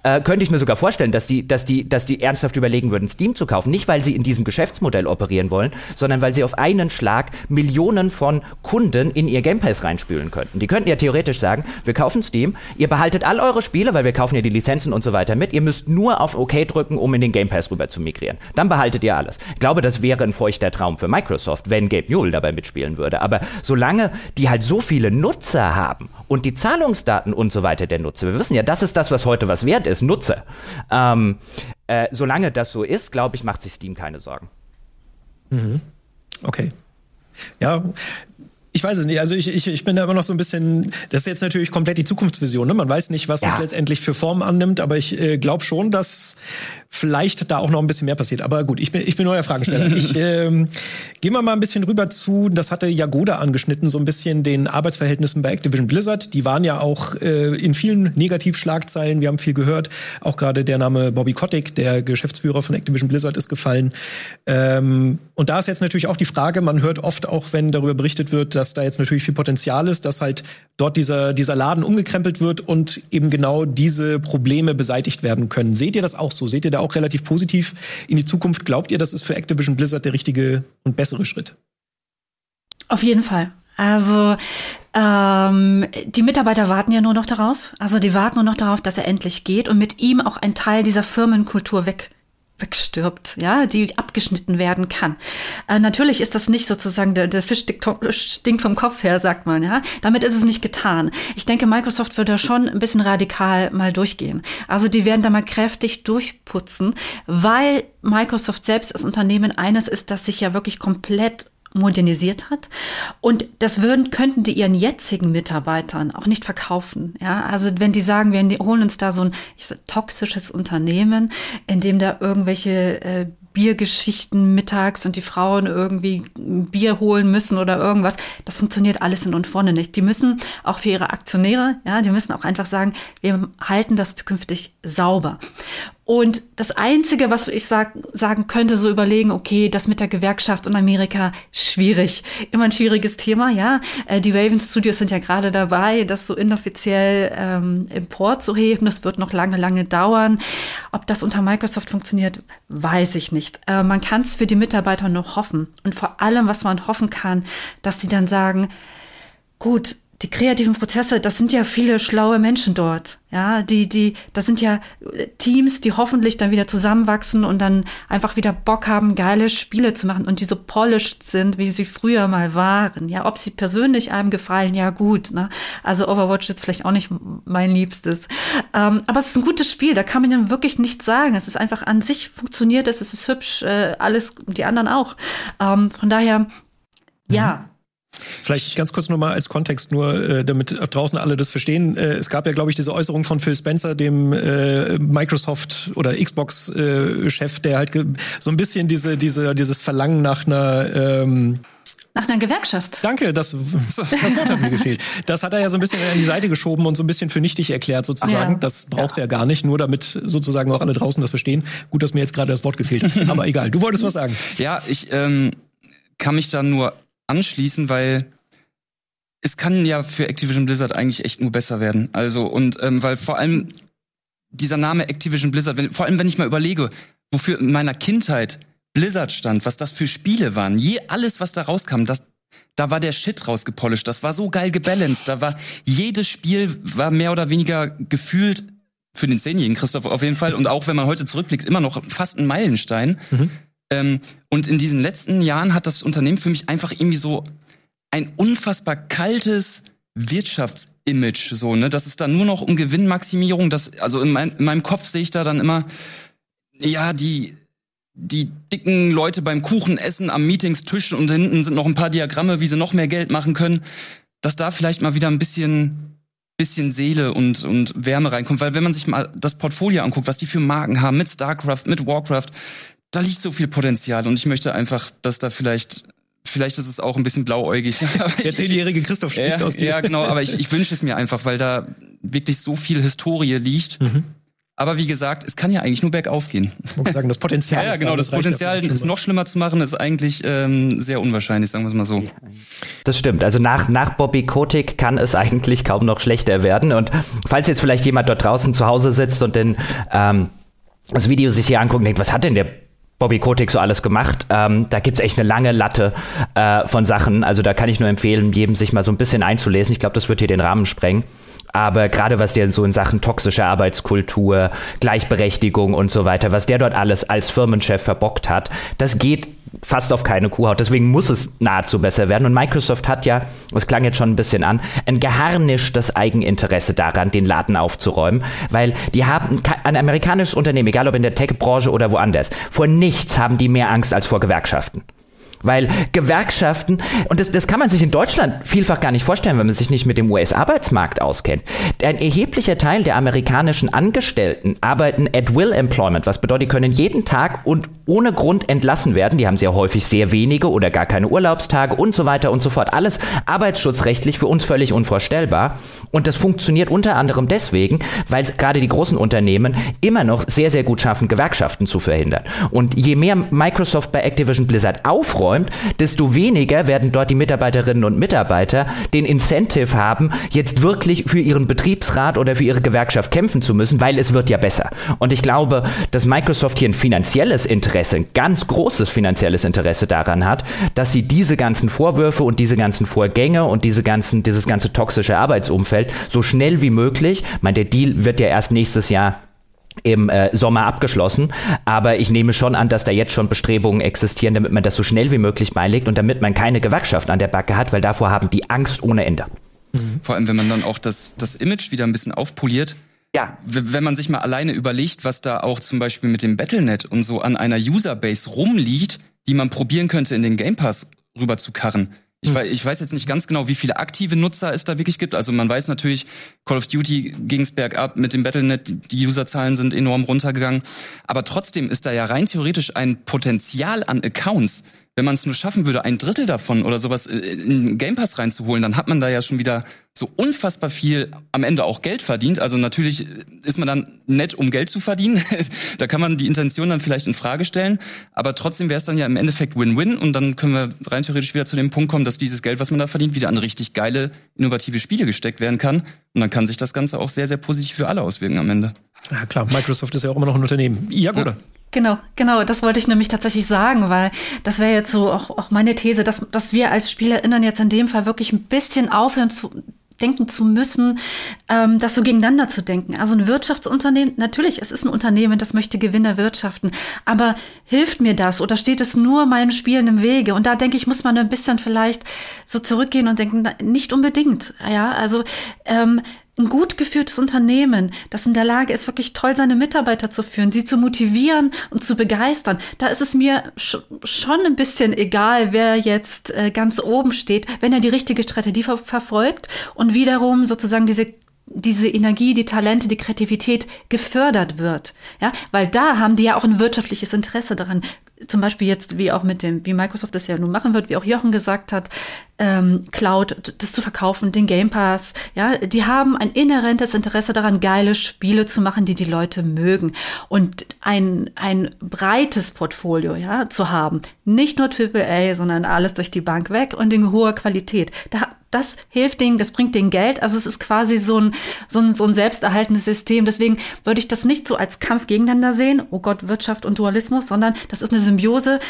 F: äh, könnte ich mir sogar vorstellen, dass die, dass, die, dass die ernsthaft überlegen würden, Steam zu kaufen. Nicht, weil sie in diesem Geschäftsmodell operieren wollen, sondern weil sie auf einen Schlag Millionen von Kunden in ihr Game Pass reinspülen könnten. Die könnten ja theoretisch sagen, wir kaufen Steam, ihr behaltet all eure Spiele, weil wir kaufen ja die Lizenzen und so weiter mit, ihr müsst nur auf OK drücken, um in den Game Pass rüber zu migrieren. Dann behaltet ihr alles. Ich glaube, das wäre ein feuchter Traum für Microsoft, wenn Gabe Newell dabei mitspielen würde. Aber solange die halt so viele Nutzer haben und die Zahlungsdaten und so weiter der Nutzer, wir wissen ja, das ist das, was heute was wert ist, nutze. Ähm, äh, solange das so ist, glaube ich, macht sich Steam keine Sorgen.
A: Mhm. Okay. Ja, ich weiß es nicht. Also ich, ich, ich bin da immer noch so ein bisschen. Das ist jetzt natürlich komplett die Zukunftsvision. Ne? Man weiß nicht, was ja. das letztendlich für Form annimmt, aber ich äh, glaube schon, dass vielleicht da auch noch ein bisschen mehr passiert. Aber gut, ich bin, ich bin nur der Fragensteller. ich (laughs) ähm, gehen wir mal ein bisschen rüber zu, das hatte Jagoda angeschnitten, so ein bisschen den Arbeitsverhältnissen bei Activision Blizzard. Die waren ja auch äh, in vielen Negativschlagzeilen, wir haben viel gehört. Auch gerade der Name Bobby Kotick, der Geschäftsführer von Activision Blizzard, ist gefallen. Ähm, und da ist jetzt natürlich auch die Frage, man hört oft auch, wenn darüber berichtet wird, dass da jetzt natürlich viel Potenzial ist, dass halt dort dieser, dieser Laden umgekrempelt wird und eben genau diese Probleme beseitigt werden können. Seht ihr das auch so? Seht ihr da auch relativ positiv in die Zukunft? Glaubt ihr, das ist für Activision Blizzard der richtige und bessere Schritt?
E: Auf jeden Fall. Also ähm, die Mitarbeiter warten ja nur noch darauf. Also die warten nur noch darauf, dass er endlich geht und mit ihm auch ein Teil dieser Firmenkultur weg wegstirbt, ja, die abgeschnitten werden kann. Äh, natürlich ist das nicht sozusagen der, der Fisch stinkt vom Kopf her, sagt man, ja. Damit ist es nicht getan. Ich denke, Microsoft wird da schon ein bisschen radikal mal durchgehen. Also die werden da mal kräftig durchputzen, weil Microsoft selbst als Unternehmen eines ist, das sich ja wirklich komplett modernisiert hat. Und das würden, könnten die ihren jetzigen Mitarbeitern auch nicht verkaufen. Ja, also wenn die sagen, wir holen uns da so ein sag, toxisches Unternehmen, in dem da irgendwelche äh, Biergeschichten mittags und die Frauen irgendwie Bier holen müssen oder irgendwas. Das funktioniert alles in und vorne nicht. Die müssen auch für ihre Aktionäre, ja, die müssen auch einfach sagen, wir halten das zukünftig sauber. Und das Einzige, was ich sag, sagen könnte, so überlegen, okay, das mit der Gewerkschaft in Amerika, schwierig. Immer ein schwieriges Thema, ja. Äh, die Ravens Studios sind ja gerade dabei, das so inoffiziell ähm, Import zu heben. Das wird noch lange, lange dauern. Ob das unter Microsoft funktioniert, weiß ich nicht. Äh, man kann es für die Mitarbeiter noch hoffen. Und vor allem, was man hoffen kann, dass sie dann sagen, gut, die kreativen Prozesse, das sind ja viele schlaue Menschen dort. Ja, die, die, das sind ja Teams, die hoffentlich dann wieder zusammenwachsen und dann einfach wieder Bock haben, geile Spiele zu machen und die so polished sind, wie sie früher mal waren. Ja, ob sie persönlich einem gefallen, ja gut. Ne? Also Overwatch ist vielleicht auch nicht mein Liebstes. Ähm, aber es ist ein gutes Spiel, da kann man dann wirklich nichts sagen. Es ist einfach an sich funktioniert, es ist hübsch, äh, alles, die anderen auch. Ähm, von daher, ja. Mhm
A: Vielleicht ganz kurz nochmal als Kontext, nur äh, damit draußen alle das verstehen. Äh, es gab ja, glaube ich, diese Äußerung von Phil Spencer, dem äh, Microsoft oder Xbox-Chef, äh, der halt so ein bisschen diese, diese, dieses Verlangen nach einer ähm,
E: Nach einer Gewerkschaft.
A: Danke, das, das Wort hat mir gefehlt. Das hat er ja so ein bisschen an die Seite geschoben und so ein bisschen für nichtig erklärt sozusagen. Ja. Das brauchst du ja. ja gar nicht, nur damit sozusagen auch alle draußen das verstehen. Gut, dass mir jetzt gerade das Wort gefehlt hat. Aber egal, du wolltest was sagen.
D: Ja, ich ähm, kann mich da nur anschließen, weil es kann ja für Activision Blizzard eigentlich echt nur besser werden. Also und ähm, weil vor allem dieser Name Activision Blizzard, wenn, vor allem wenn ich mal überlege, wofür in meiner Kindheit Blizzard stand, was das für Spiele waren, je alles was da rauskam, das da war der Shit rausgepolished, das war so geil gebalanced, da war jedes Spiel war mehr oder weniger gefühlt für den Zehnjährigen Christoph auf jeden Fall und auch wenn man heute zurückblickt immer noch fast ein Meilenstein. Mhm. Ähm, und in diesen letzten Jahren hat das Unternehmen für mich einfach irgendwie so ein unfassbar kaltes Wirtschaftsimage, so, ne? Das ist dann nur noch um Gewinnmaximierung. Das, also in, mein, in meinem Kopf sehe ich da dann immer, ja, die, die dicken Leute beim Kuchenessen am Meetingstisch und hinten sind noch ein paar Diagramme, wie sie noch mehr Geld machen können. Dass da vielleicht mal wieder ein bisschen, bisschen Seele und, und Wärme reinkommt. Weil wenn man sich mal das Portfolio anguckt, was die für Marken haben, mit StarCraft, mit Warcraft, da liegt so viel Potenzial und ich möchte einfach, dass da vielleicht vielleicht ist es auch ein bisschen blauäugig. (laughs)
A: Der zehnjährige Christoph spricht
D: ja,
A: aus dir.
D: Ja, genau, aber ich, ich wünsche es mir einfach, weil da wirklich so viel Historie liegt. Mhm. Aber wie gesagt, es kann ja eigentlich nur bergauf gehen.
A: Ich sagen, das Potenzial. (laughs)
D: ja, ja, genau, das, das Potenzial, es noch schlimmer zu machen, ist eigentlich ähm, sehr unwahrscheinlich, sagen wir es mal so.
F: Das stimmt. Also nach, nach Bobby Kotick kann es eigentlich kaum noch schlechter werden. Und falls jetzt vielleicht jemand dort draußen zu Hause sitzt und den ähm, das Video sich hier anguckt und denkt, was hat denn der Bobby Kotick so alles gemacht. Ähm, da gibt's echt eine lange Latte äh, von Sachen. Also da kann ich nur empfehlen, jedem sich mal so ein bisschen einzulesen. Ich glaube, das wird hier den Rahmen sprengen. Aber gerade was der so in Sachen toxische Arbeitskultur, Gleichberechtigung und so weiter, was der dort alles als Firmenchef verbockt hat, das geht fast auf keine Kuhhaut. Deswegen muss es nahezu besser werden. Und Microsoft hat ja, das klang jetzt schon ein bisschen an, ein geharnischtes Eigeninteresse daran, den Laden aufzuräumen, weil die haben ein amerikanisches Unternehmen, egal ob in der Tech-Branche oder woanders, vor nichts haben die mehr Angst als vor Gewerkschaften. Weil Gewerkschaften, und das, das kann man sich in Deutschland vielfach gar nicht vorstellen, wenn man sich nicht mit dem US-Arbeitsmarkt auskennt. Ein erheblicher Teil der amerikanischen Angestellten arbeiten at will employment, was bedeutet, die können jeden Tag und ohne Grund entlassen werden. Die haben sehr häufig sehr wenige oder gar keine Urlaubstage und so weiter und so fort. Alles arbeitsschutzrechtlich für uns völlig unvorstellbar. Und das funktioniert unter anderem deswegen, weil gerade die großen Unternehmen immer noch sehr, sehr gut schaffen, Gewerkschaften zu verhindern. Und je mehr Microsoft bei Activision Blizzard aufräumt, aufräumt, desto weniger werden dort die Mitarbeiterinnen und Mitarbeiter den Incentive haben, jetzt wirklich für ihren Betriebsrat oder für ihre Gewerkschaft kämpfen zu müssen, weil es wird ja besser. Und ich glaube, dass Microsoft hier ein finanzielles Interesse, ein ganz großes finanzielles Interesse daran hat, dass sie diese ganzen Vorwürfe und diese ganzen Vorgänge und diese ganzen, dieses ganze toxische Arbeitsumfeld so schnell wie möglich, ich meine, der Deal wird ja erst nächstes Jahr im äh, Sommer abgeschlossen. Aber ich nehme schon an, dass da jetzt schon Bestrebungen existieren, damit man das so schnell wie möglich beilegt und damit man keine Gewerkschaft an der Backe hat, weil davor haben die Angst ohne Ende.
D: Mhm. Vor allem, wenn man dann auch das, das Image wieder ein bisschen aufpoliert. Ja. Wenn man sich mal alleine überlegt, was da auch zum Beispiel mit dem Battlenet und so an einer Userbase rumliegt, die man probieren könnte, in den Game Pass rüber zu karren ich, hm. weiß, ich weiß jetzt nicht ganz genau, wie viele aktive Nutzer es da wirklich gibt. Also man weiß natürlich, Call of Duty ging's bergab mit dem Battlenet, die Userzahlen sind enorm runtergegangen. Aber trotzdem ist da ja rein theoretisch ein Potenzial an Accounts, wenn man es nur schaffen würde, ein Drittel davon oder sowas in Game Pass reinzuholen, dann hat man da ja schon wieder so unfassbar viel am Ende auch Geld verdient. Also natürlich ist man dann nett, um Geld zu verdienen. (laughs) da kann man die Intention dann vielleicht in Frage stellen. Aber trotzdem wäre es dann ja im Endeffekt Win-Win. Und dann können wir rein theoretisch wieder zu dem Punkt kommen, dass dieses Geld, was man da verdient, wieder an richtig geile, innovative Spiele gesteckt werden kann. Und dann kann sich das Ganze auch sehr, sehr positiv für alle auswirken am Ende.
A: Ja klar, Microsoft ist ja auch immer noch ein Unternehmen. Ja, gut. Ja.
E: Genau, genau, das wollte ich nämlich tatsächlich sagen, weil das wäre jetzt so auch, auch meine These, dass, dass wir als SpielerInnen jetzt in dem Fall wirklich ein bisschen aufhören zu denken zu müssen, ähm, das so gegeneinander zu denken. Also ein Wirtschaftsunternehmen, natürlich, es ist ein Unternehmen, das möchte Gewinner wirtschaften, aber hilft mir das oder steht es nur meinen Spielen im Wege? Und da denke ich, muss man ein bisschen vielleicht so zurückgehen und denken, nicht unbedingt. Ja, also ähm, ein gut geführtes Unternehmen, das in der Lage ist, wirklich toll seine Mitarbeiter zu führen, sie zu motivieren und zu begeistern, da ist es mir schon ein bisschen egal, wer jetzt äh, ganz oben steht, wenn er die richtige Strategie ver verfolgt und wiederum sozusagen diese diese Energie, die Talente, die Kreativität gefördert wird. Ja, weil da haben die ja auch ein wirtschaftliches Interesse daran, zum Beispiel jetzt, wie auch mit dem, wie Microsoft das ja nun machen wird, wie auch Jochen gesagt hat, ähm, Cloud, das zu verkaufen, den Game Pass, ja, die haben ein inhärentes Interesse daran, geile Spiele zu machen, die die Leute mögen und ein, ein breites Portfolio, ja, zu haben. Nicht nur AAA, sondern alles durch die Bank weg und in hoher Qualität. Da, das hilft denen, das bringt denen Geld. Also es ist quasi so ein, so ein, so ein selbsterhaltendes System. Deswegen würde ich das nicht so als Kampf gegeneinander sehen, oh Gott, Wirtschaft und Dualismus, sondern das ist eine Symbiose.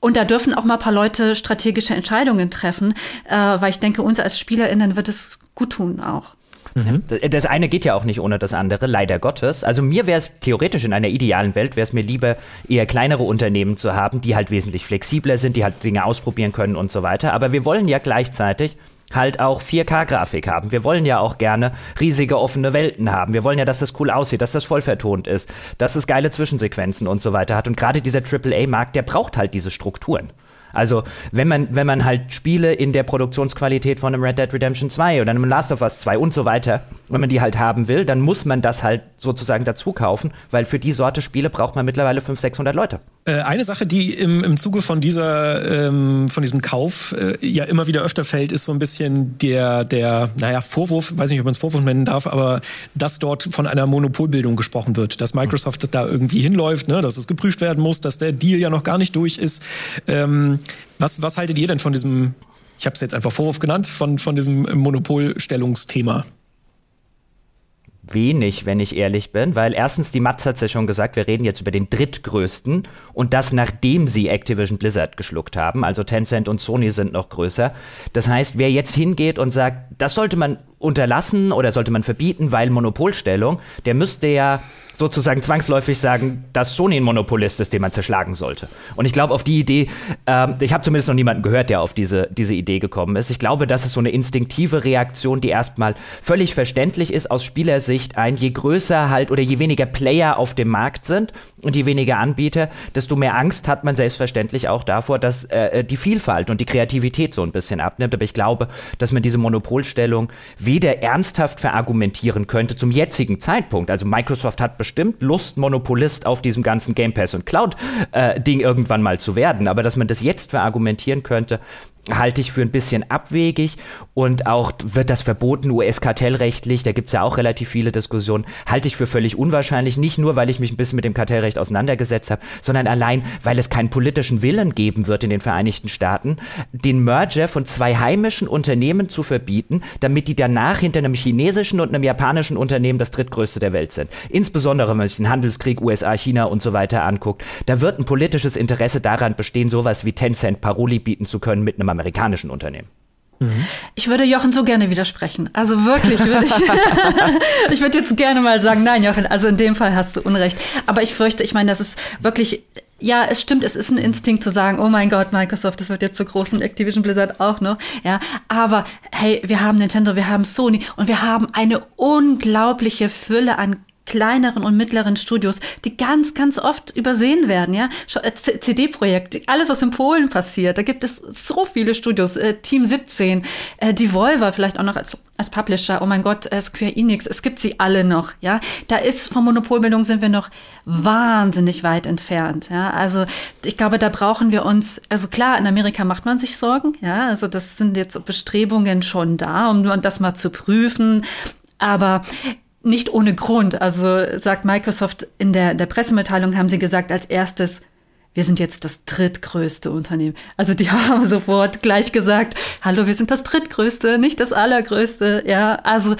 E: Und da dürfen auch mal ein paar Leute strategische Entscheidungen treffen, äh, weil ich denke, uns als SpielerInnen wird es gut tun auch.
F: Mhm. Das eine geht ja auch nicht ohne das andere, leider Gottes. Also mir wäre es theoretisch in einer idealen Welt, wäre es mir lieber, eher kleinere Unternehmen zu haben, die halt wesentlich flexibler sind, die halt Dinge ausprobieren können und so weiter. Aber wir wollen ja gleichzeitig halt auch 4K-Grafik haben. Wir wollen ja auch gerne riesige offene Welten haben. Wir wollen ja, dass das cool aussieht, dass das voll vertont ist, dass es geile Zwischensequenzen und so weiter hat. Und gerade dieser AAA-Markt, der braucht halt diese Strukturen. Also, wenn man, wenn man halt Spiele in der Produktionsqualität von einem Red Dead Redemption 2 oder einem Last of Us 2 und so weiter, wenn man die halt haben will, dann muss man das halt sozusagen dazu kaufen, weil für die Sorte Spiele braucht man mittlerweile 500, 600 Leute.
A: Äh, eine Sache, die im, im Zuge von dieser, ähm, von diesem Kauf äh, ja immer wieder öfter fällt, ist so ein bisschen der, der, naja, Vorwurf, weiß nicht, ob man es Vorwurf nennen darf, aber dass dort von einer Monopolbildung gesprochen wird, dass Microsoft mhm. da irgendwie hinläuft, ne, dass es geprüft werden muss, dass der Deal ja noch gar nicht durch ist. Ähm, was, was haltet ihr denn von diesem, ich habe es jetzt einfach Vorwurf genannt, von, von diesem Monopolstellungsthema?
F: wenig, wenn ich ehrlich bin, weil erstens, die Matz hat ja schon gesagt, wir reden jetzt über den drittgrößten und das nachdem sie Activision Blizzard geschluckt haben, also Tencent und Sony sind noch größer. Das heißt, wer jetzt hingeht und sagt, das sollte man unterlassen oder sollte man verbieten, weil Monopolstellung, der müsste ja sozusagen zwangsläufig sagen, dass Sony ein Monopolist ist, den man zerschlagen sollte. Und ich glaube, auf die Idee, äh, ich habe zumindest noch niemanden gehört, der auf diese, diese Idee gekommen ist. Ich glaube, das ist so eine instinktive Reaktion, die erstmal völlig verständlich ist aus Spielersicht ein, je größer halt oder je weniger Player auf dem Markt sind und je weniger Anbieter, desto mehr Angst hat man selbstverständlich auch davor, dass äh, die Vielfalt und die Kreativität so ein bisschen abnimmt. Aber ich glaube, dass man diese Monopolstellung weder ernsthaft verargumentieren könnte zum jetzigen Zeitpunkt. Also Microsoft hat bestimmt Lust, Monopolist auf diesem ganzen Game Pass und Cloud-Ding äh, irgendwann mal zu werden. Aber dass man das jetzt verargumentieren könnte, halte ich für ein bisschen abwegig und auch wird das verboten US-Kartellrechtlich, da gibt es ja auch relativ viele Diskussionen, halte ich für völlig unwahrscheinlich, nicht nur, weil ich mich ein bisschen mit dem Kartellrecht auseinandergesetzt habe, sondern allein, weil es keinen politischen Willen geben wird in den Vereinigten Staaten, den Merger von zwei heimischen Unternehmen zu verbieten, damit die danach hinter einem chinesischen und einem japanischen Unternehmen das drittgrößte der Welt sind. Insbesondere, wenn man sich den Handelskrieg USA, China und so weiter anguckt, da wird ein politisches Interesse daran bestehen, sowas wie Tencent Paroli bieten zu können mit einem amerikanischen Unternehmen.
E: Ich würde Jochen so gerne widersprechen. Also wirklich würde ich. (laughs) ich würde jetzt gerne mal sagen, nein, Jochen, also in dem Fall hast du Unrecht. Aber ich fürchte, ich meine, das ist wirklich, ja, es stimmt, es ist ein Instinkt zu sagen, oh mein Gott, Microsoft, das wird jetzt so groß und Activision Blizzard auch noch. Ja, aber hey, wir haben Nintendo, wir haben Sony und wir haben eine unglaubliche Fülle an kleineren und mittleren Studios, die ganz, ganz oft übersehen werden, ja. Äh, CD-Projekt, alles, was in Polen passiert, da gibt es so viele Studios, äh, Team 17, äh, Devolver vielleicht auch noch als, als Publisher, oh mein Gott, äh, Square Enix, es gibt sie alle noch, ja. Da ist von Monopolbildung sind wir noch wahnsinnig weit entfernt, ja. Also ich glaube, da brauchen wir uns, also klar, in Amerika macht man sich Sorgen, ja. Also das sind jetzt Bestrebungen schon da, um das mal zu prüfen. Aber nicht ohne Grund. Also sagt Microsoft in der, der Pressemitteilung haben sie gesagt, als erstes, wir sind jetzt das drittgrößte Unternehmen. Also die (laughs) haben sofort gleich gesagt, hallo, wir sind das drittgrößte, nicht das allergrößte. Ja, also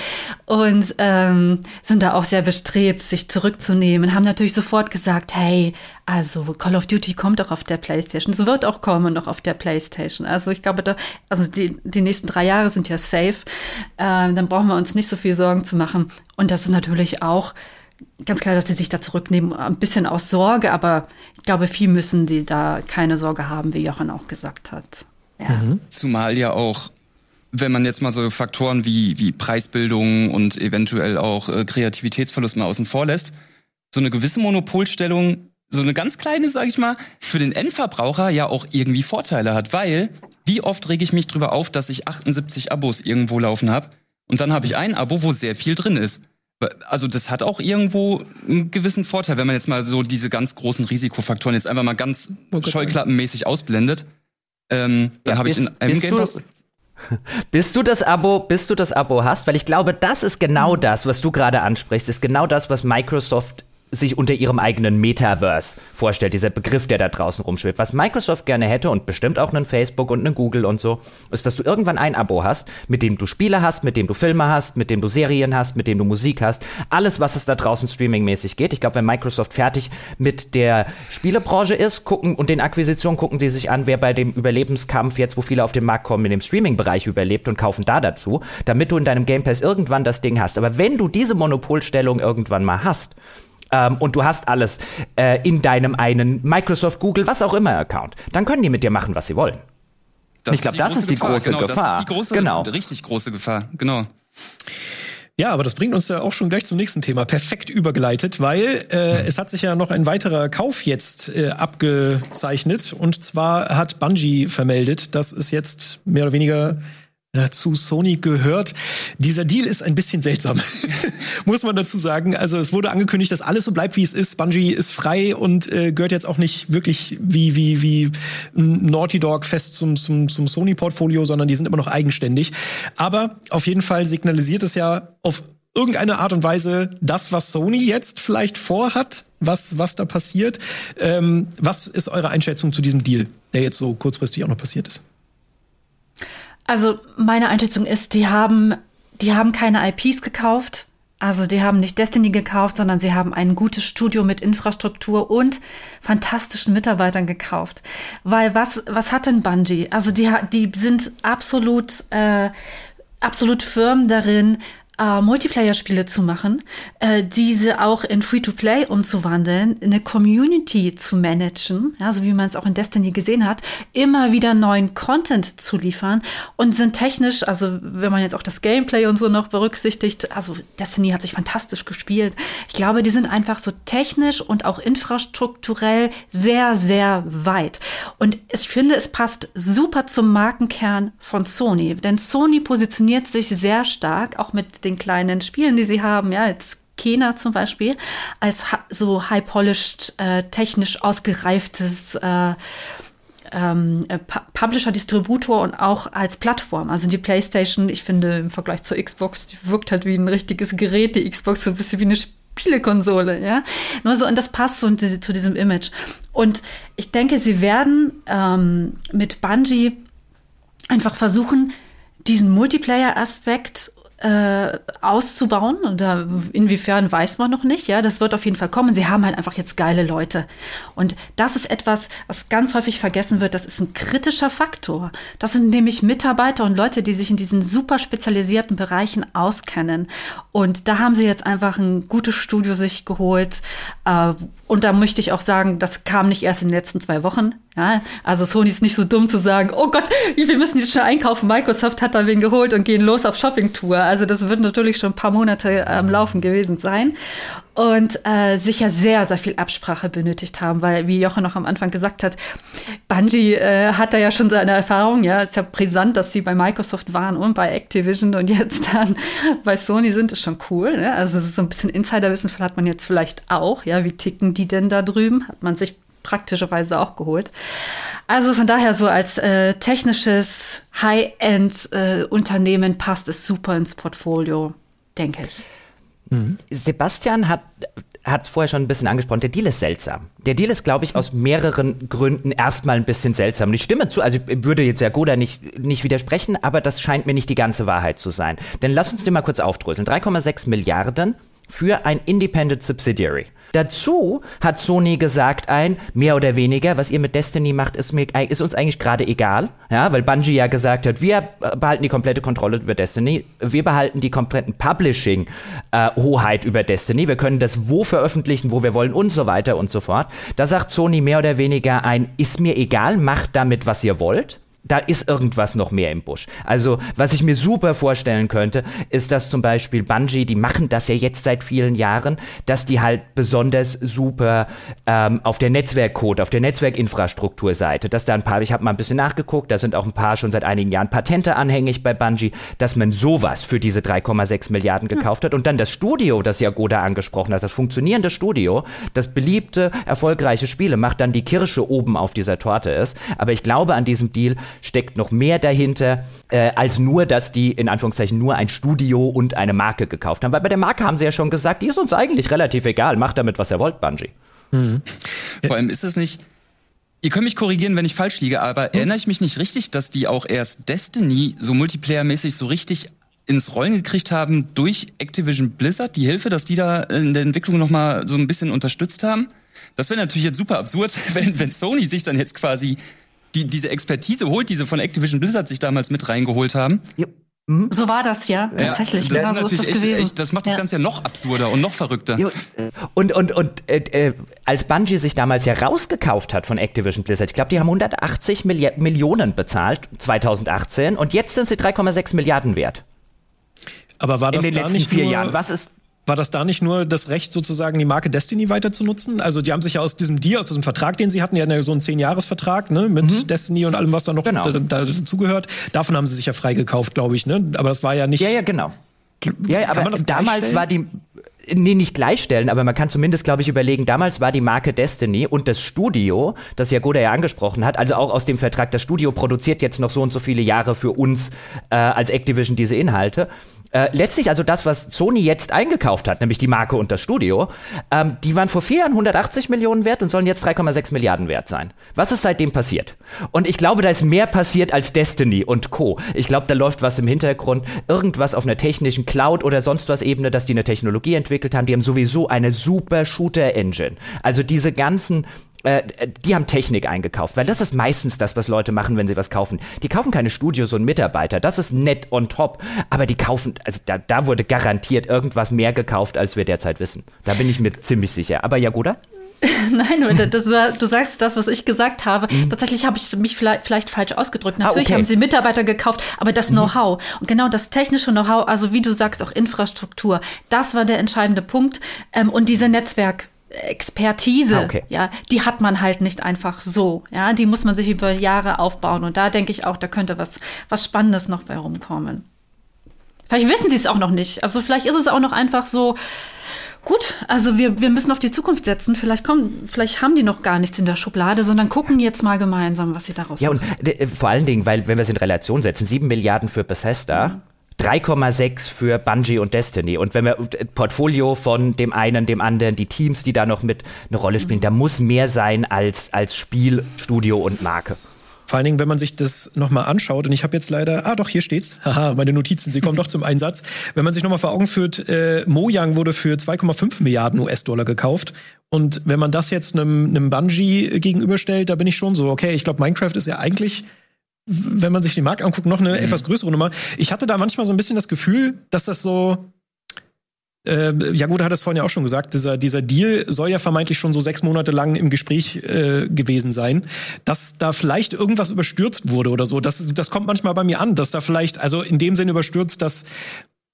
E: und ähm, sind da auch sehr bestrebt, sich zurückzunehmen. Haben natürlich sofort gesagt, hey, also Call of Duty kommt auch auf der PlayStation. Es wird auch kommen noch auf der PlayStation. Also ich glaube, da, also die, die nächsten drei Jahre sind ja safe. Ähm, dann brauchen wir uns nicht so viel Sorgen zu machen. Und das ist natürlich auch ganz klar, dass sie sich da zurücknehmen, ein bisschen aus Sorge, aber ich glaube, viel müssen die da keine Sorge haben, wie Jochen auch gesagt hat.
D: Ja. Mhm. Zumal ja auch, wenn man jetzt mal so Faktoren wie, wie Preisbildung und eventuell auch äh, Kreativitätsverlust mal außen vor lässt, so eine gewisse Monopolstellung, so eine ganz kleine, sag ich mal, für den Endverbraucher ja auch irgendwie Vorteile hat, weil wie oft rege ich mich drüber auf, dass ich 78 Abos irgendwo laufen habe und dann habe ich ein Abo, wo sehr viel drin ist. Also das hat auch irgendwo einen gewissen Vorteil, wenn man jetzt mal so diese ganz großen Risikofaktoren jetzt einfach mal ganz scheuklappenmäßig ausblendet. Ähm, dann ja, habe ich in einem Game Pass
F: bis du das Abo, bis du das Abo hast, weil ich glaube, das ist genau das, was du gerade ansprichst, ist genau das, was Microsoft sich unter ihrem eigenen Metaverse vorstellt, dieser Begriff, der da draußen rumschwebt. Was Microsoft gerne hätte und bestimmt auch einen Facebook und einen Google und so, ist, dass du irgendwann ein Abo hast, mit dem du Spiele hast, mit dem du Filme hast, mit dem du Serien hast, mit dem du Musik hast, alles, was es da draußen streamingmäßig geht. Ich glaube, wenn Microsoft fertig mit der Spielebranche ist, gucken und den Akquisitionen gucken sie sich an, wer bei dem Überlebenskampf jetzt, wo viele auf den Markt kommen, in dem Streaming-Bereich überlebt und kaufen da dazu, damit du in deinem Game Pass irgendwann das Ding hast. Aber wenn du diese Monopolstellung irgendwann mal hast, ähm, und du hast alles äh, in deinem einen Microsoft, Google, was auch immer Account, dann können die mit dir machen, was sie wollen.
D: Das ich glaube, das ist die Gefahr. große genau, Gefahr. Das ist die große, genau. richtig große Gefahr. Genau.
A: Ja, aber das bringt uns ja auch schon gleich zum nächsten Thema. Perfekt übergeleitet, weil äh, es hat sich ja noch ein weiterer Kauf jetzt äh, abgezeichnet. Und zwar hat Bungie vermeldet, dass es jetzt mehr oder weniger zu Sony gehört. Dieser Deal ist ein bisschen seltsam, (laughs) muss man dazu sagen. Also es wurde angekündigt, dass alles so bleibt, wie es ist. Bungie ist frei und äh, gehört jetzt auch nicht wirklich wie wie wie Naughty Dog fest zum zum, zum Sony Portfolio, sondern die sind immer noch eigenständig. Aber auf jeden Fall signalisiert es ja auf irgendeine Art und Weise das, was Sony jetzt vielleicht vorhat, was was da passiert. Ähm, was ist eure Einschätzung zu diesem Deal, der jetzt so kurzfristig auch noch passiert ist?
E: Also meine Einschätzung ist, die haben, die haben keine IPs gekauft. Also die haben nicht Destiny gekauft, sondern sie haben ein gutes Studio mit Infrastruktur und fantastischen Mitarbeitern gekauft. Weil was, was hat denn Bungie? Also die, die sind absolut, äh, absolut firm darin, äh, Multiplayer-Spiele zu machen, äh, diese auch in Free-to-Play umzuwandeln, eine Community zu managen, ja, so wie man es auch in Destiny gesehen hat, immer wieder neuen Content zu liefern und sind technisch, also wenn man jetzt auch das Gameplay und so noch berücksichtigt, also Destiny hat sich fantastisch gespielt. Ich glaube, die sind einfach so technisch und auch infrastrukturell sehr, sehr weit. Und ich finde, es passt super zum Markenkern von Sony, denn Sony positioniert sich sehr stark, auch mit den kleinen Spielen, die sie haben, ja, jetzt Kena zum Beispiel, als so high-polished, äh, technisch ausgereiftes äh, ähm, äh, Publisher, Distributor und auch als Plattform. Also die PlayStation, ich finde im Vergleich zur Xbox, die wirkt halt wie ein richtiges Gerät, die Xbox so ein bisschen wie eine Spielekonsole, ja. Nur so, und das passt so zu diesem Image. Und ich denke, sie werden ähm, mit Bungie einfach versuchen, diesen Multiplayer-Aspekt äh, auszubauen. Und da, inwiefern weiß man noch nicht. Ja, das wird auf jeden Fall kommen. Sie haben halt einfach jetzt geile Leute. Und das ist etwas, was ganz häufig vergessen wird. Das ist ein kritischer Faktor. Das sind nämlich Mitarbeiter und Leute, die sich in diesen super spezialisierten Bereichen auskennen. Und da haben sie jetzt einfach ein gutes Studio sich geholt. Äh, und da möchte ich auch sagen, das kam nicht erst in den letzten zwei Wochen. Ja, also Sony ist nicht so dumm zu sagen, oh Gott, wir müssen jetzt schnell einkaufen. Microsoft hat da wen geholt und gehen los auf Shoppingtour. Also das wird natürlich schon ein paar Monate am Laufen gewesen sein und äh, sicher sehr, sehr viel Absprache benötigt haben, weil, wie Jochen noch am Anfang gesagt hat, Bungie äh, hat da ja schon seine Erfahrung, ja, es ist ja brisant, dass sie bei Microsoft waren und bei Activision und jetzt dann (laughs) bei Sony sind, ist schon cool. Ne? Also so ein bisschen Insiderwissen hat man jetzt vielleicht auch, ja, wie ticken die denn da drüben? Hat man sich praktischerweise auch geholt. Also von daher so als äh, technisches High-End-Unternehmen äh, passt es super ins Portfolio, denke ich.
F: Mhm. Sebastian hat hat es vorher schon ein bisschen angesprochen, der Deal ist seltsam. Der Deal ist, glaube ich, aus mehreren Gründen erstmal ein bisschen seltsam. Ich stimme zu, also ich würde jetzt Jagoda nicht, nicht widersprechen, aber das scheint mir nicht die ganze Wahrheit zu sein. Denn lass uns den mal kurz aufdröseln. 3,6 Milliarden für ein Independent Subsidiary. Dazu hat Sony gesagt ein, mehr oder weniger, was ihr mit Destiny macht, ist, mir, ist uns eigentlich gerade egal. Ja, weil Bungie ja gesagt hat, wir behalten die komplette Kontrolle über Destiny, wir behalten die kompletten Publishing-Hoheit äh, über Destiny, wir können das wo veröffentlichen, wo wir wollen und so weiter und so fort. Da sagt Sony mehr oder weniger ein, ist mir egal, macht damit, was ihr wollt. Da ist irgendwas noch mehr im Busch. Also, was ich mir super vorstellen könnte, ist, dass zum Beispiel Bungie, die machen das ja jetzt seit vielen Jahren, dass die halt besonders super ähm, auf der Netzwerkcode, auf der Netzwerkinfrastrukturseite, dass da ein paar, ich habe mal ein bisschen nachgeguckt, da sind auch ein paar schon seit einigen Jahren Patente anhängig bei Bungie, dass man sowas für diese 3,6 Milliarden gekauft hm. hat und dann das Studio, das Jagoda angesprochen hat, das funktionierende Studio, das beliebte, erfolgreiche Spiele macht, dann die Kirsche oben auf dieser Torte ist. Aber ich glaube, an diesem Deal steckt noch mehr dahinter, äh, als nur, dass die in Anführungszeichen nur ein Studio und eine Marke gekauft haben. Weil bei der Marke haben sie ja schon gesagt, die ist uns eigentlich relativ egal, macht damit, was ihr wollt, Bungie.
D: Mhm. Vor allem ist es nicht, Ihr könnt mich korrigieren, wenn ich falsch liege, aber hm. erinnere ich mich nicht richtig, dass die auch erst Destiny so multiplayermäßig so richtig ins Rollen gekriegt haben durch Activision Blizzard, die Hilfe, dass die da in der Entwicklung nochmal so ein bisschen unterstützt haben? Das wäre natürlich jetzt super absurd, (laughs) wenn, wenn Sony sich dann jetzt quasi die, diese Expertise holt, die sie von Activision Blizzard sich damals mit reingeholt haben.
E: Ja. Mhm. So war das ja, tatsächlich.
D: Ja, das, genau, ist natürlich so ist das, echt, echt, das macht ja. das Ganze ja noch absurder und noch verrückter.
F: Und, und, und äh, äh, als Bungie sich damals ja rausgekauft hat von Activision Blizzard, ich glaube, die haben 180 Milli Millionen bezahlt 2018 und jetzt sind sie 3,6 Milliarden wert.
A: Aber war das
F: in den letzten vier Jahren?
A: Was ist war das da nicht nur das Recht, sozusagen die Marke Destiny weiter zu nutzen? Also die haben sich ja aus diesem Deal, aus diesem Vertrag, den sie hatten, die hatten ja so einen Zehn-Jahres-Vertrag ne, mit mhm. Destiny und allem, was da noch genau. dazugehört. Davon haben sie sich ja freigekauft, glaube ich. Ne? Aber das war ja nicht.
F: Ja, ja, genau. Ja, aber damals war die nee, nicht gleichstellen, aber man kann zumindest, glaube ich, überlegen, damals war die Marke Destiny und das Studio, das Jagoda ja angesprochen hat, also auch aus dem Vertrag, das Studio produziert jetzt noch so und so viele Jahre für uns äh, als Activision diese Inhalte. Äh, letztlich also das, was Sony jetzt eingekauft hat, nämlich die Marke und das Studio, ähm, die waren vor vier Jahren 180 Millionen wert und sollen jetzt 3,6 Milliarden wert sein. Was ist seitdem passiert? Und ich glaube, da ist mehr passiert als Destiny und Co. Ich glaube, da läuft was im Hintergrund, irgendwas auf einer technischen Cloud oder sonst was Ebene, dass die eine Technologie entwickelt haben. Die haben sowieso eine super Shooter-Engine. Also diese ganzen äh, die haben Technik eingekauft, weil das ist meistens das, was Leute machen, wenn sie was kaufen. Die kaufen keine Studios und Mitarbeiter, das ist nett on top, aber die kaufen, also da, da wurde garantiert irgendwas mehr gekauft, als wir derzeit wissen. Da bin ich mir ziemlich sicher. Aber Jagoda? (laughs)
E: Nein, das, du sagst das, was ich gesagt habe. Mhm. Tatsächlich habe ich mich vielleicht, vielleicht, falsch ausgedrückt. Ah, Natürlich ah, okay. haben sie Mitarbeiter gekauft, aber das mhm. Know-how und genau das technische Know-how, also wie du sagst, auch Infrastruktur, das war der entscheidende Punkt. Ähm, und diese Netzwerk Expertise, ah, okay. ja, die hat man halt nicht einfach so, ja, die muss man sich über Jahre aufbauen und da denke ich auch, da könnte was, was Spannendes noch bei rumkommen. Vielleicht wissen sie es auch noch nicht, also vielleicht ist es auch noch einfach so, gut, also wir, wir müssen auf die Zukunft setzen, vielleicht kommen, vielleicht haben die noch gar nichts in der Schublade, sondern gucken jetzt mal gemeinsam, was sie daraus
F: ja, machen. Ja, und vor allen Dingen, weil, wenn wir es in Relation setzen, sieben Milliarden für Bethesda, mhm 3,6 für Bungie und Destiny. Und wenn wir Portfolio von dem einen, dem anderen, die Teams, die da noch mit eine Rolle spielen, da muss mehr sein als, als Spiel, Studio und Marke.
A: Vor allen Dingen, wenn man sich das nochmal anschaut, und ich habe jetzt leider, ah doch, hier steht's, (laughs) haha, meine Notizen, sie kommen doch zum Einsatz. Wenn man sich nochmal vor Augen führt, äh, Mojang wurde für 2,5 Milliarden US-Dollar gekauft. Und wenn man das jetzt einem, einem Bungie gegenüberstellt, da bin ich schon so, okay, ich glaube, Minecraft ist ja eigentlich wenn man sich die Marke anguckt, noch eine mhm. etwas größere Nummer. Ich hatte da manchmal so ein bisschen das Gefühl, dass das so äh, ja gut, hat es vorhin ja auch schon gesagt, dieser, dieser Deal soll ja vermeintlich schon so sechs Monate lang im Gespräch äh, gewesen sein, dass da vielleicht irgendwas überstürzt wurde oder so. Das, das kommt manchmal bei mir an, dass da vielleicht, also in dem Sinn überstürzt, dass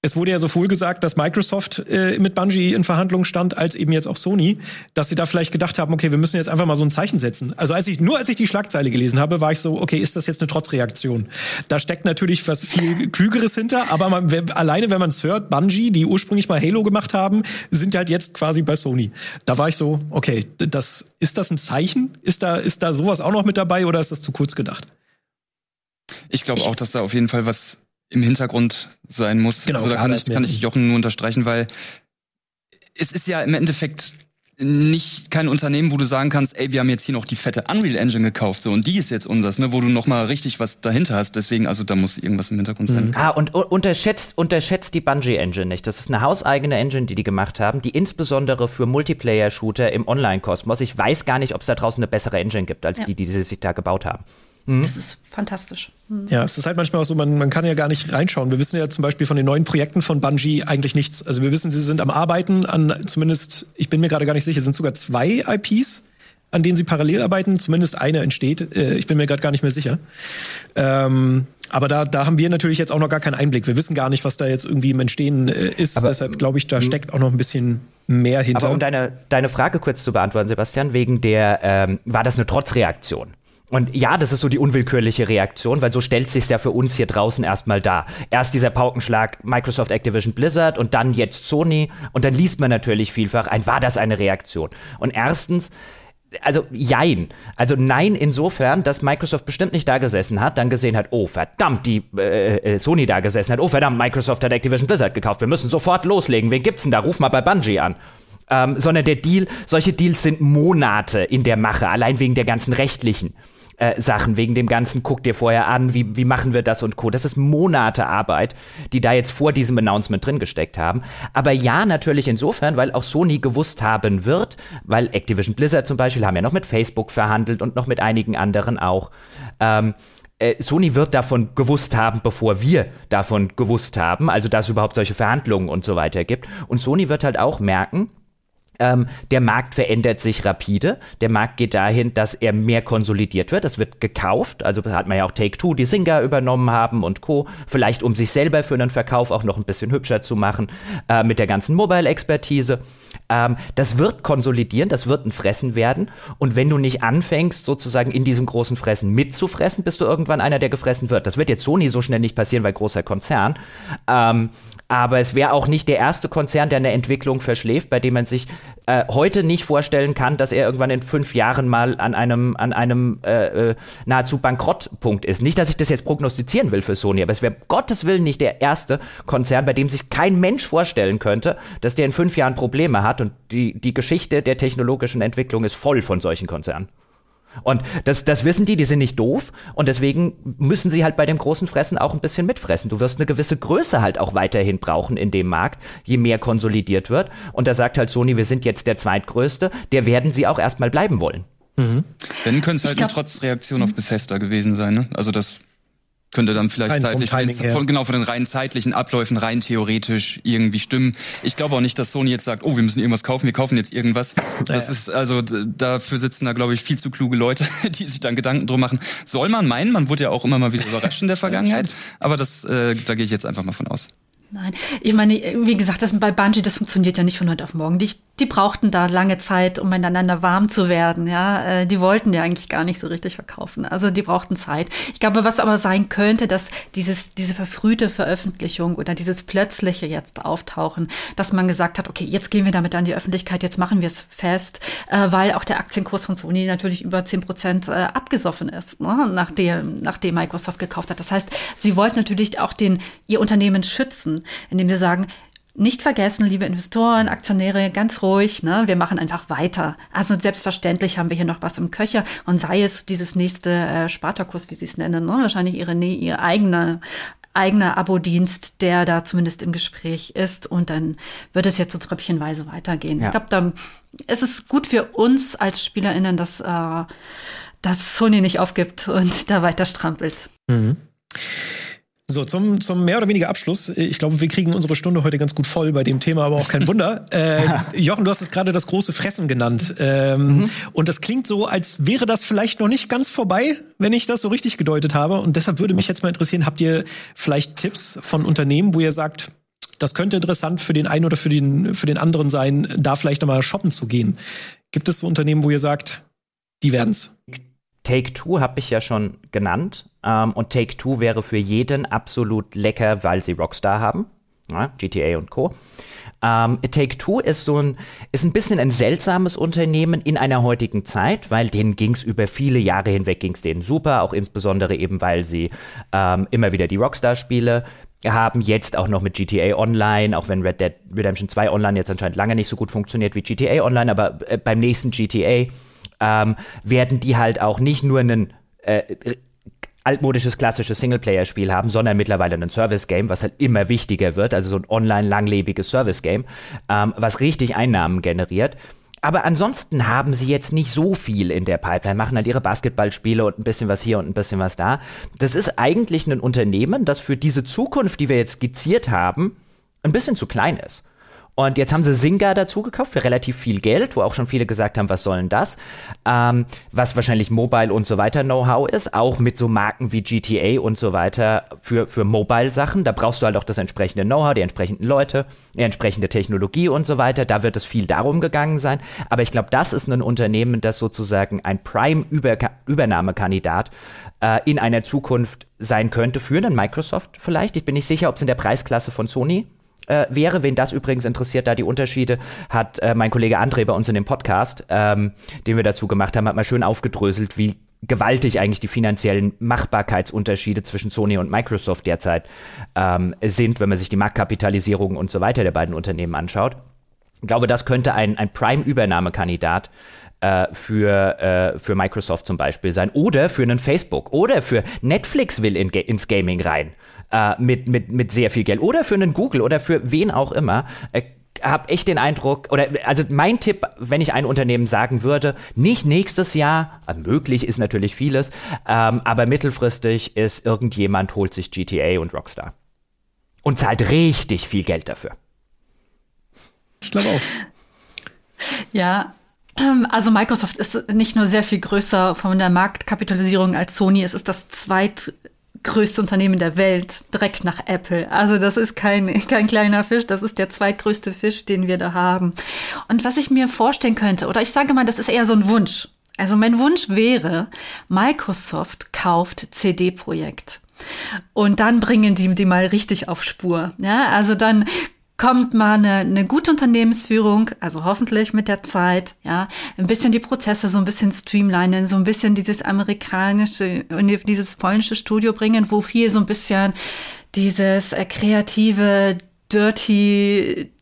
A: es wurde ja sowohl gesagt, dass Microsoft äh, mit Bungie in Verhandlungen stand, als eben jetzt auch Sony, dass sie da vielleicht gedacht haben, okay, wir müssen jetzt einfach mal so ein Zeichen setzen. Also als ich nur als ich die Schlagzeile gelesen habe, war ich so, okay, ist das jetzt eine Trotzreaktion? Da steckt natürlich was viel klügeres hinter, aber man, alleine wenn man es hört, Bungie, die ursprünglich mal Halo gemacht haben, sind halt jetzt quasi bei Sony. Da war ich so, okay, das ist das ein Zeichen? Ist da ist da sowas auch noch mit dabei oder ist das zu kurz gedacht?
D: Ich glaube auch, dass da auf jeden Fall was im Hintergrund sein muss. Genau, also da kann ich, kann ich Jochen nur unterstreichen, weil es ist ja im Endeffekt nicht kein Unternehmen, wo du sagen kannst, ey, wir haben jetzt hier noch die fette Unreal Engine gekauft, so und die ist jetzt unseres, ne, wo du noch mal richtig was dahinter hast. Deswegen, also da muss irgendwas im Hintergrund sein.
F: Mhm. Ah, und unterschätzt unterschätzt die Bungie Engine nicht. Das ist eine hauseigene Engine, die die gemacht haben, die insbesondere für Multiplayer Shooter im Online-Kosmos. Ich weiß gar nicht, ob es da draußen eine bessere Engine gibt als ja. die, die sie sich da gebaut haben.
E: Mhm. Das ist fantastisch.
A: Mhm. Ja, es ist halt manchmal auch so, man, man kann ja gar nicht reinschauen. Wir wissen ja zum Beispiel von den neuen Projekten von Bungie eigentlich nichts. Also wir wissen, sie sind am Arbeiten an zumindest, ich bin mir gerade gar nicht sicher, sind sogar zwei IPs an denen sie parallel arbeiten. Zumindest eine entsteht. Äh, ich bin mir gerade gar nicht mehr sicher. Ähm, aber da, da haben wir natürlich jetzt auch noch gar keinen Einblick. Wir wissen gar nicht, was da jetzt irgendwie im Entstehen äh, ist. Aber, Deshalb glaube ich, da steckt auch noch ein bisschen mehr hinter.
F: Aber um deine, deine Frage kurz zu beantworten, Sebastian, wegen der, ähm, war das eine Trotzreaktion? Und ja, das ist so die unwillkürliche Reaktion, weil so stellt sich ja für uns hier draußen erstmal dar. Erst dieser Paukenschlag Microsoft Activision Blizzard und dann jetzt Sony und dann liest man natürlich vielfach ein, war das eine Reaktion? Und erstens, also jein. Also nein insofern, dass Microsoft bestimmt nicht da gesessen hat, dann gesehen hat, oh verdammt, die äh, äh, Sony da gesessen hat, oh verdammt, Microsoft hat Activision Blizzard gekauft, wir müssen sofort loslegen, wen gibt's denn da? Ruf mal bei Bungie an. Ähm, sondern der Deal, solche Deals sind Monate in der Mache, allein wegen der ganzen rechtlichen äh, Sachen, wegen dem Ganzen, guck dir vorher an, wie, wie machen wir das und Co. Das ist Monate Arbeit, die da jetzt vor diesem Announcement drin gesteckt haben. Aber ja, natürlich insofern, weil auch Sony gewusst haben wird, weil Activision Blizzard zum Beispiel haben ja noch mit Facebook verhandelt und noch mit einigen anderen auch. Ähm, äh, Sony wird davon gewusst haben, bevor wir davon gewusst haben, also dass es überhaupt solche Verhandlungen und so weiter gibt. Und Sony wird halt auch merken, ähm, der Markt verändert sich rapide. Der Markt geht dahin, dass er mehr konsolidiert wird. Es wird gekauft. Also hat man ja auch Take-Two, die Singer übernommen haben und Co. Vielleicht um sich selber für einen Verkauf auch noch ein bisschen hübscher zu machen äh, mit der ganzen Mobile-Expertise. Ähm, das wird konsolidieren, das wird ein Fressen werden. Und wenn du nicht anfängst, sozusagen in diesem großen Fressen mitzufressen, bist du irgendwann einer, der gefressen wird. Das wird jetzt Sony so schnell nicht passieren, weil großer Konzern. Ähm, aber es wäre auch nicht der erste Konzern, der eine Entwicklung verschläft, bei dem man sich äh, heute nicht vorstellen kann, dass er irgendwann in fünf Jahren mal an einem, an einem äh, äh, nahezu Bankrottpunkt ist. Nicht, dass ich das jetzt prognostizieren will für Sony, aber es wäre Gottes Willen nicht der erste Konzern, bei dem sich kein Mensch vorstellen könnte, dass der in fünf Jahren Probleme hat. Und die, die Geschichte der technologischen Entwicklung ist voll von solchen Konzernen. Und das, das wissen die, die sind nicht doof und deswegen müssen sie halt bei dem großen Fressen auch ein bisschen mitfressen. Du wirst eine gewisse Größe halt auch weiterhin brauchen in dem Markt, je mehr konsolidiert wird. Und da sagt halt Sony, wir sind jetzt der zweitgrößte, der werden sie auch erstmal bleiben wollen.
D: Mhm. Wenn könnte es halt glaub, eine Trotzreaktion auf Bethesda gewesen sein, ne? Also das könnte dann vielleicht zeitlich von, genau von den rein zeitlichen Abläufen rein theoretisch irgendwie stimmen. Ich glaube auch nicht, dass Sony jetzt sagt, oh, wir müssen irgendwas kaufen, wir kaufen jetzt irgendwas. Das ist also dafür sitzen da glaube ich viel zu kluge Leute, (laughs) die sich dann Gedanken drum machen. Soll man meinen, man wurde ja auch immer mal wieder überrascht in der (laughs) Vergangenheit, aber das äh, da gehe ich jetzt einfach mal von aus.
E: Nein, ich meine, wie gesagt, das bei Bungie, das funktioniert ja nicht von heute auf morgen. Die, die brauchten da lange Zeit, um miteinander warm zu werden. Ja, äh, die wollten ja eigentlich gar nicht so richtig verkaufen. Also die brauchten Zeit. Ich glaube, was aber sein könnte, dass dieses diese verfrühte Veröffentlichung oder dieses plötzliche jetzt auftauchen, dass man gesagt hat, okay, jetzt gehen wir damit an die Öffentlichkeit, jetzt machen wir es fest, äh, weil auch der Aktienkurs von Sony natürlich über 10 Prozent äh, abgesoffen ist, ne, nachdem nachdem Microsoft gekauft hat. Das heißt, sie wollten natürlich auch den ihr Unternehmen schützen, indem sie sagen, nicht vergessen, liebe Investoren, Aktionäre, ganz ruhig, ne? wir machen einfach weiter. Also selbstverständlich haben wir hier noch was im Köcher und sei es dieses nächste äh, Spartakus, wie sie es nennen, ne? wahrscheinlich ihre, nee, ihr eigener eigener Abo-Dienst, der da zumindest im Gespräch ist und dann wird es jetzt so tröpfchenweise weitergehen. Ja. Ich glaube, da ist es gut für uns als SpielerInnen, dass, äh, dass Sony nicht aufgibt und (laughs) da weiter strampelt. Mhm.
A: So, zum, zum mehr oder weniger Abschluss. Ich glaube, wir kriegen unsere Stunde heute ganz gut voll bei dem Thema, aber auch kein Wunder. (laughs) äh, Jochen, du hast es gerade das große Fressen genannt. Ähm, mhm. Und das klingt so, als wäre das vielleicht noch nicht ganz vorbei, wenn ich das so richtig gedeutet habe. Und deshalb würde mich jetzt mal interessieren, habt ihr vielleicht Tipps von Unternehmen, wo ihr sagt, das könnte interessant für den einen oder für den, für den anderen sein, da vielleicht nochmal shoppen zu gehen? Gibt es so Unternehmen, wo ihr sagt, die werden's?
F: Take Two habe ich ja schon genannt. Ähm, und Take Two wäre für jeden absolut lecker, weil sie Rockstar haben. Ja, GTA und Co. Ähm, Take Two ist so ein, ist ein bisschen ein seltsames Unternehmen in einer heutigen Zeit, weil denen ging es über viele Jahre hinweg ging's denen super, auch insbesondere eben, weil sie ähm, immer wieder die Rockstar-Spiele haben jetzt auch noch mit GTA Online, auch wenn Red Dead Redemption 2 Online jetzt anscheinend lange nicht so gut funktioniert wie GTA Online, aber äh, beim nächsten GTA ähm, werden die halt auch nicht nur einen äh, altmodisches, klassisches Singleplayer-Spiel haben, sondern mittlerweile ein Service-Game, was halt immer wichtiger wird, also so ein online langlebiges Service-Game, ähm, was richtig Einnahmen generiert. Aber ansonsten haben sie jetzt nicht so viel in der Pipeline, machen halt ihre Basketballspiele und ein bisschen was hier und ein bisschen was da. Das ist eigentlich ein Unternehmen, das für diese Zukunft, die wir jetzt skizziert haben, ein bisschen zu klein ist. Und jetzt haben sie Zynga dazu gekauft für relativ viel Geld, wo auch schon viele gesagt haben, was soll denn das? Ähm, was wahrscheinlich Mobile und so weiter Know-how ist, auch mit so Marken wie GTA und so weiter für, für Mobile-Sachen. Da brauchst du halt auch das entsprechende Know-how, die entsprechenden Leute, die entsprechende Technologie und so weiter. Da wird es viel darum gegangen sein. Aber ich glaube, das ist ein Unternehmen, das sozusagen ein Prime-Übernahmekandidat äh, in einer Zukunft sein könnte für einen Microsoft vielleicht. Ich bin nicht sicher, ob es in der Preisklasse von Sony äh, wäre. Wen das übrigens interessiert, da die Unterschiede, hat äh, mein Kollege André bei uns in dem Podcast, ähm, den wir dazu gemacht haben, hat mal schön aufgedröselt, wie gewaltig eigentlich die finanziellen Machbarkeitsunterschiede zwischen Sony und Microsoft derzeit ähm, sind, wenn man sich die Marktkapitalisierung und so weiter der beiden Unternehmen anschaut. Ich glaube, das könnte ein, ein Prime-Übernahmekandidat äh, für, äh, für Microsoft zum Beispiel sein oder für einen Facebook oder für Netflix will in, ins Gaming rein äh, mit, mit, mit sehr viel Geld oder für einen Google oder für wen auch immer. Äh, habe echt den Eindruck, oder also mein Tipp, wenn ich ein Unternehmen sagen würde, nicht nächstes Jahr, möglich ist natürlich vieles, ähm, aber mittelfristig ist irgendjemand holt sich GTA und Rockstar und zahlt richtig viel Geld dafür.
A: Ich glaube auch.
E: Ja, ähm, also Microsoft ist nicht nur sehr viel größer von der Marktkapitalisierung als Sony, es ist das zweit größte Unternehmen der Welt, direkt nach Apple. Also das ist kein, (laughs) kein kleiner Fisch, das ist der zweitgrößte Fisch, den wir da haben. Und was ich mir vorstellen könnte, oder ich sage mal, das ist eher so ein Wunsch. Also mein Wunsch wäre, Microsoft kauft CD-Projekt. Und dann bringen die die mal richtig auf Spur. Ja, also dann kommt mal eine, eine gute Unternehmensführung, also hoffentlich mit der Zeit, ja, ein bisschen die Prozesse so ein bisschen streamlinen, so ein bisschen dieses amerikanische, dieses polnische Studio bringen, wo viel so ein bisschen dieses äh, kreative, dirty,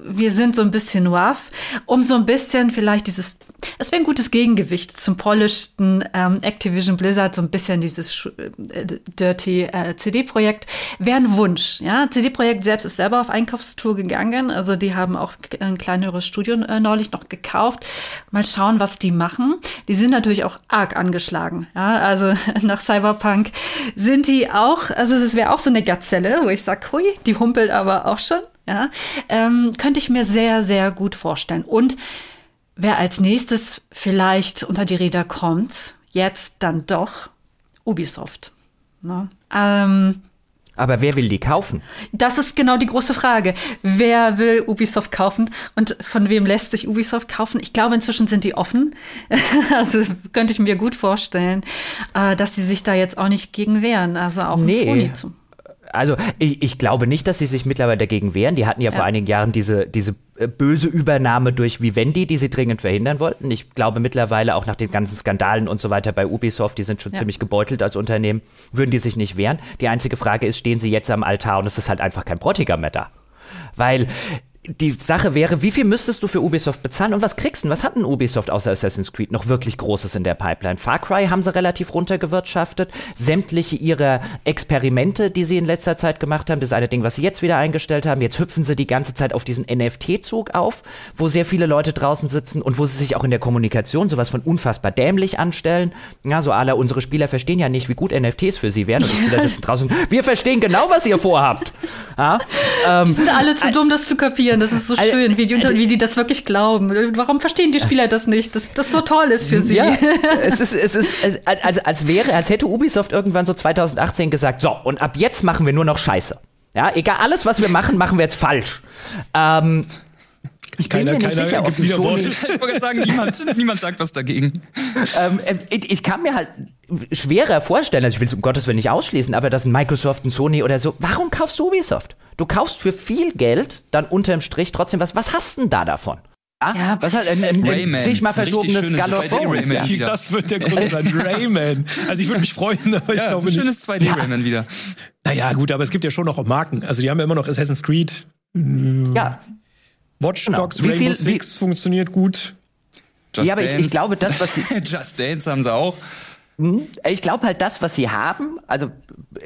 E: wir sind so ein bisschen rough, um so ein bisschen vielleicht dieses, es wäre ein gutes Gegengewicht zum polischten ähm, Activision Blizzard, so ein bisschen dieses äh, dirty äh, CD-Projekt, wäre ein Wunsch. Ja, CD-Projekt selbst ist selber auf Einkaufstour gegangen, also die haben auch ein kleineres Studio äh, neulich noch gekauft. Mal schauen, was die machen. Die sind natürlich auch arg angeschlagen. Ja, also (laughs) nach Cyberpunk sind die auch, also es wäre auch so eine Gazelle, wo ich sage, hui, die humpelt aber auch schon. Ja, ähm, könnte ich mir sehr, sehr gut vorstellen. Und wer als nächstes vielleicht unter die Räder kommt, jetzt dann doch Ubisoft. Ne? Ähm,
F: aber wer will die kaufen?
E: Das ist genau die große Frage. Wer will Ubisoft kaufen und von wem lässt sich Ubisoft kaufen? Ich glaube, inzwischen sind die offen. (laughs) also könnte ich mir gut vorstellen, äh, dass sie sich da jetzt auch nicht gegen wehren. Also auch nee. Sony zum
F: also ich, ich, glaube nicht, dass sie sich mittlerweile dagegen wehren. Die hatten ja, ja, vor einigen Jahren diese, diese äh, böse Übernahme durch Vivendi, die sie dringend verhindern wollten. Ich glaube mittlerweile auch nach den ganzen Skandalen und so weiter bei Ubisoft, die sind schon ja. ziemlich gebeutelt als Unternehmen, würden die sich nicht wehren. Die einzige Frage ist, stehen sie jetzt am Altar und es ist halt einfach kein Bräutigam mehr da. Weil die Sache wäre, wie viel müsstest du für Ubisoft bezahlen und was kriegst du? Was hat ein Ubisoft außer Assassin's Creed noch wirklich Großes in der Pipeline? Far Cry haben sie relativ runtergewirtschaftet. Sämtliche ihrer Experimente, die sie in letzter Zeit gemacht haben, das ist eine Ding, was sie jetzt wieder eingestellt haben. Jetzt hüpfen sie die ganze Zeit auf diesen NFT-Zug auf, wo sehr viele Leute draußen sitzen und wo sie sich auch in der Kommunikation sowas von unfassbar dämlich anstellen. Ja, so alle unsere Spieler verstehen ja nicht, wie gut NFTs für sie wären und die Spieler sitzen draußen. Wir verstehen genau, was ihr vorhabt. Ja,
E: ähm, sind alle zu dumm, das zu kapieren interessieren. Das ist so schön, wie die, also, wie die das wirklich glauben. Warum verstehen die Spieler das nicht? Dass das so toll ist für sie. Ja, (laughs)
F: es ist, es ist, also als wäre, als hätte Ubisoft irgendwann so 2018 gesagt, so, und ab jetzt machen wir nur noch Scheiße. Ja, egal, alles, was wir machen, machen wir jetzt falsch. Ähm,
A: ich bin keiner, mir nicht sicher, ob wieder.
D: Ich wollte sagen, niemand, niemand sagt was dagegen.
F: Ähm, äh, ich kann mir halt schwerer vorstellen, also ich will es um Gottes Willen nicht ausschließen, aber dass ein Microsoft, ein Sony oder so, warum kaufst du Ubisoft? Du kaufst für viel Geld dann unterm Strich trotzdem was. Was hast denn da davon?
E: Ah, ja,
F: was halt ein, ein, ein sich mal verschobenes of
A: Bones. Das wird der Grund sein. Rayman. Also ich würde mich freuen, aber ich ja, glaube
D: nicht. Schönes 2D ja. Rayman wieder.
A: Naja, gut, aber es gibt ja schon noch Marken. Also die haben ja immer noch Assassin's Creed.
F: Ja.
A: Watch genau. Dogs Rainbow viel, Six funktioniert gut.
F: Just ja, aber ich, ich, glaube, das, was (laughs)
D: sie Just Dance haben sie auch.
F: Hm? Ich glaube halt, das, was sie haben, also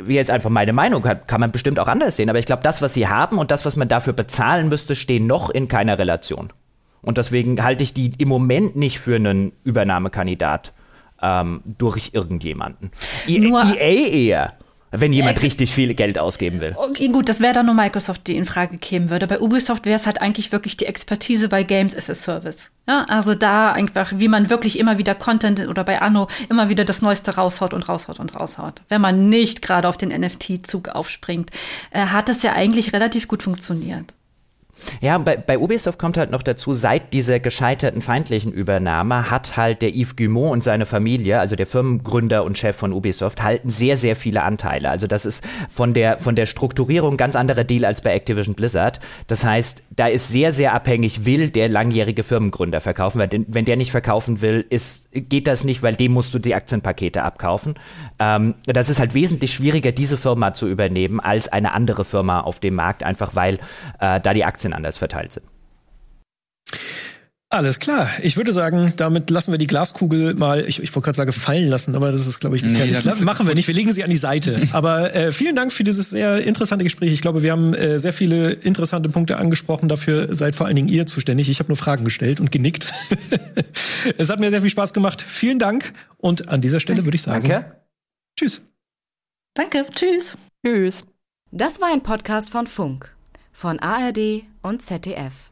F: wie jetzt einfach meine Meinung hat, kann man bestimmt auch anders sehen, aber ich glaube, das, was sie haben und das, was man dafür bezahlen müsste, stehen noch in keiner Relation. Und deswegen halte ich die im Moment nicht für einen Übernahmekandidat ähm, durch irgendjemanden.
E: Nur
F: EA eher. Wenn jemand richtig viel Geld ausgeben will.
E: Okay, gut, das wäre dann nur Microsoft, die in Frage kämen würde. Bei Ubisoft wäre es halt eigentlich wirklich die Expertise bei Games as a Service. Ja, also da einfach, wie man wirklich immer wieder Content oder bei Anno immer wieder das Neueste raushaut und raushaut und raushaut. Wenn man nicht gerade auf den NFT-Zug aufspringt, äh, hat es ja eigentlich relativ gut funktioniert.
F: Ja, bei, bei Ubisoft kommt halt noch dazu, seit dieser gescheiterten feindlichen Übernahme hat halt der Yves Guillemot und seine Familie, also der Firmengründer und Chef von Ubisoft, halten sehr, sehr viele Anteile. Also das ist von der, von der Strukturierung ganz anderer Deal als bei Activision Blizzard. Das heißt, da ist sehr, sehr abhängig, will der langjährige Firmengründer verkaufen. Weil wenn der nicht verkaufen will, ist, geht das nicht, weil dem musst du die Aktienpakete abkaufen. Ähm, das ist halt wesentlich schwieriger, diese Firma zu übernehmen, als eine andere Firma auf dem Markt, einfach weil äh, da die Aktien anders verteilt sind.
A: Alles klar. Ich würde sagen, damit lassen wir die Glaskugel mal, ich, ich wollte gerade sagen, fallen lassen, aber das ist, glaube ich, gefährlich. Nee, machen wir nicht. Wir legen sie an die Seite. (laughs) aber äh, vielen Dank für dieses sehr interessante Gespräch. Ich glaube, wir haben äh, sehr viele interessante Punkte angesprochen. Dafür seid vor allen Dingen ihr zuständig. Ich habe nur Fragen gestellt und genickt. (laughs) es hat mir sehr viel Spaß gemacht. Vielen Dank. Und an dieser Stelle würde ich sagen, Danke. tschüss.
E: Danke. Tschüss.
C: Tschüss. Das war ein Podcast von Funk, von ARD und ZDF.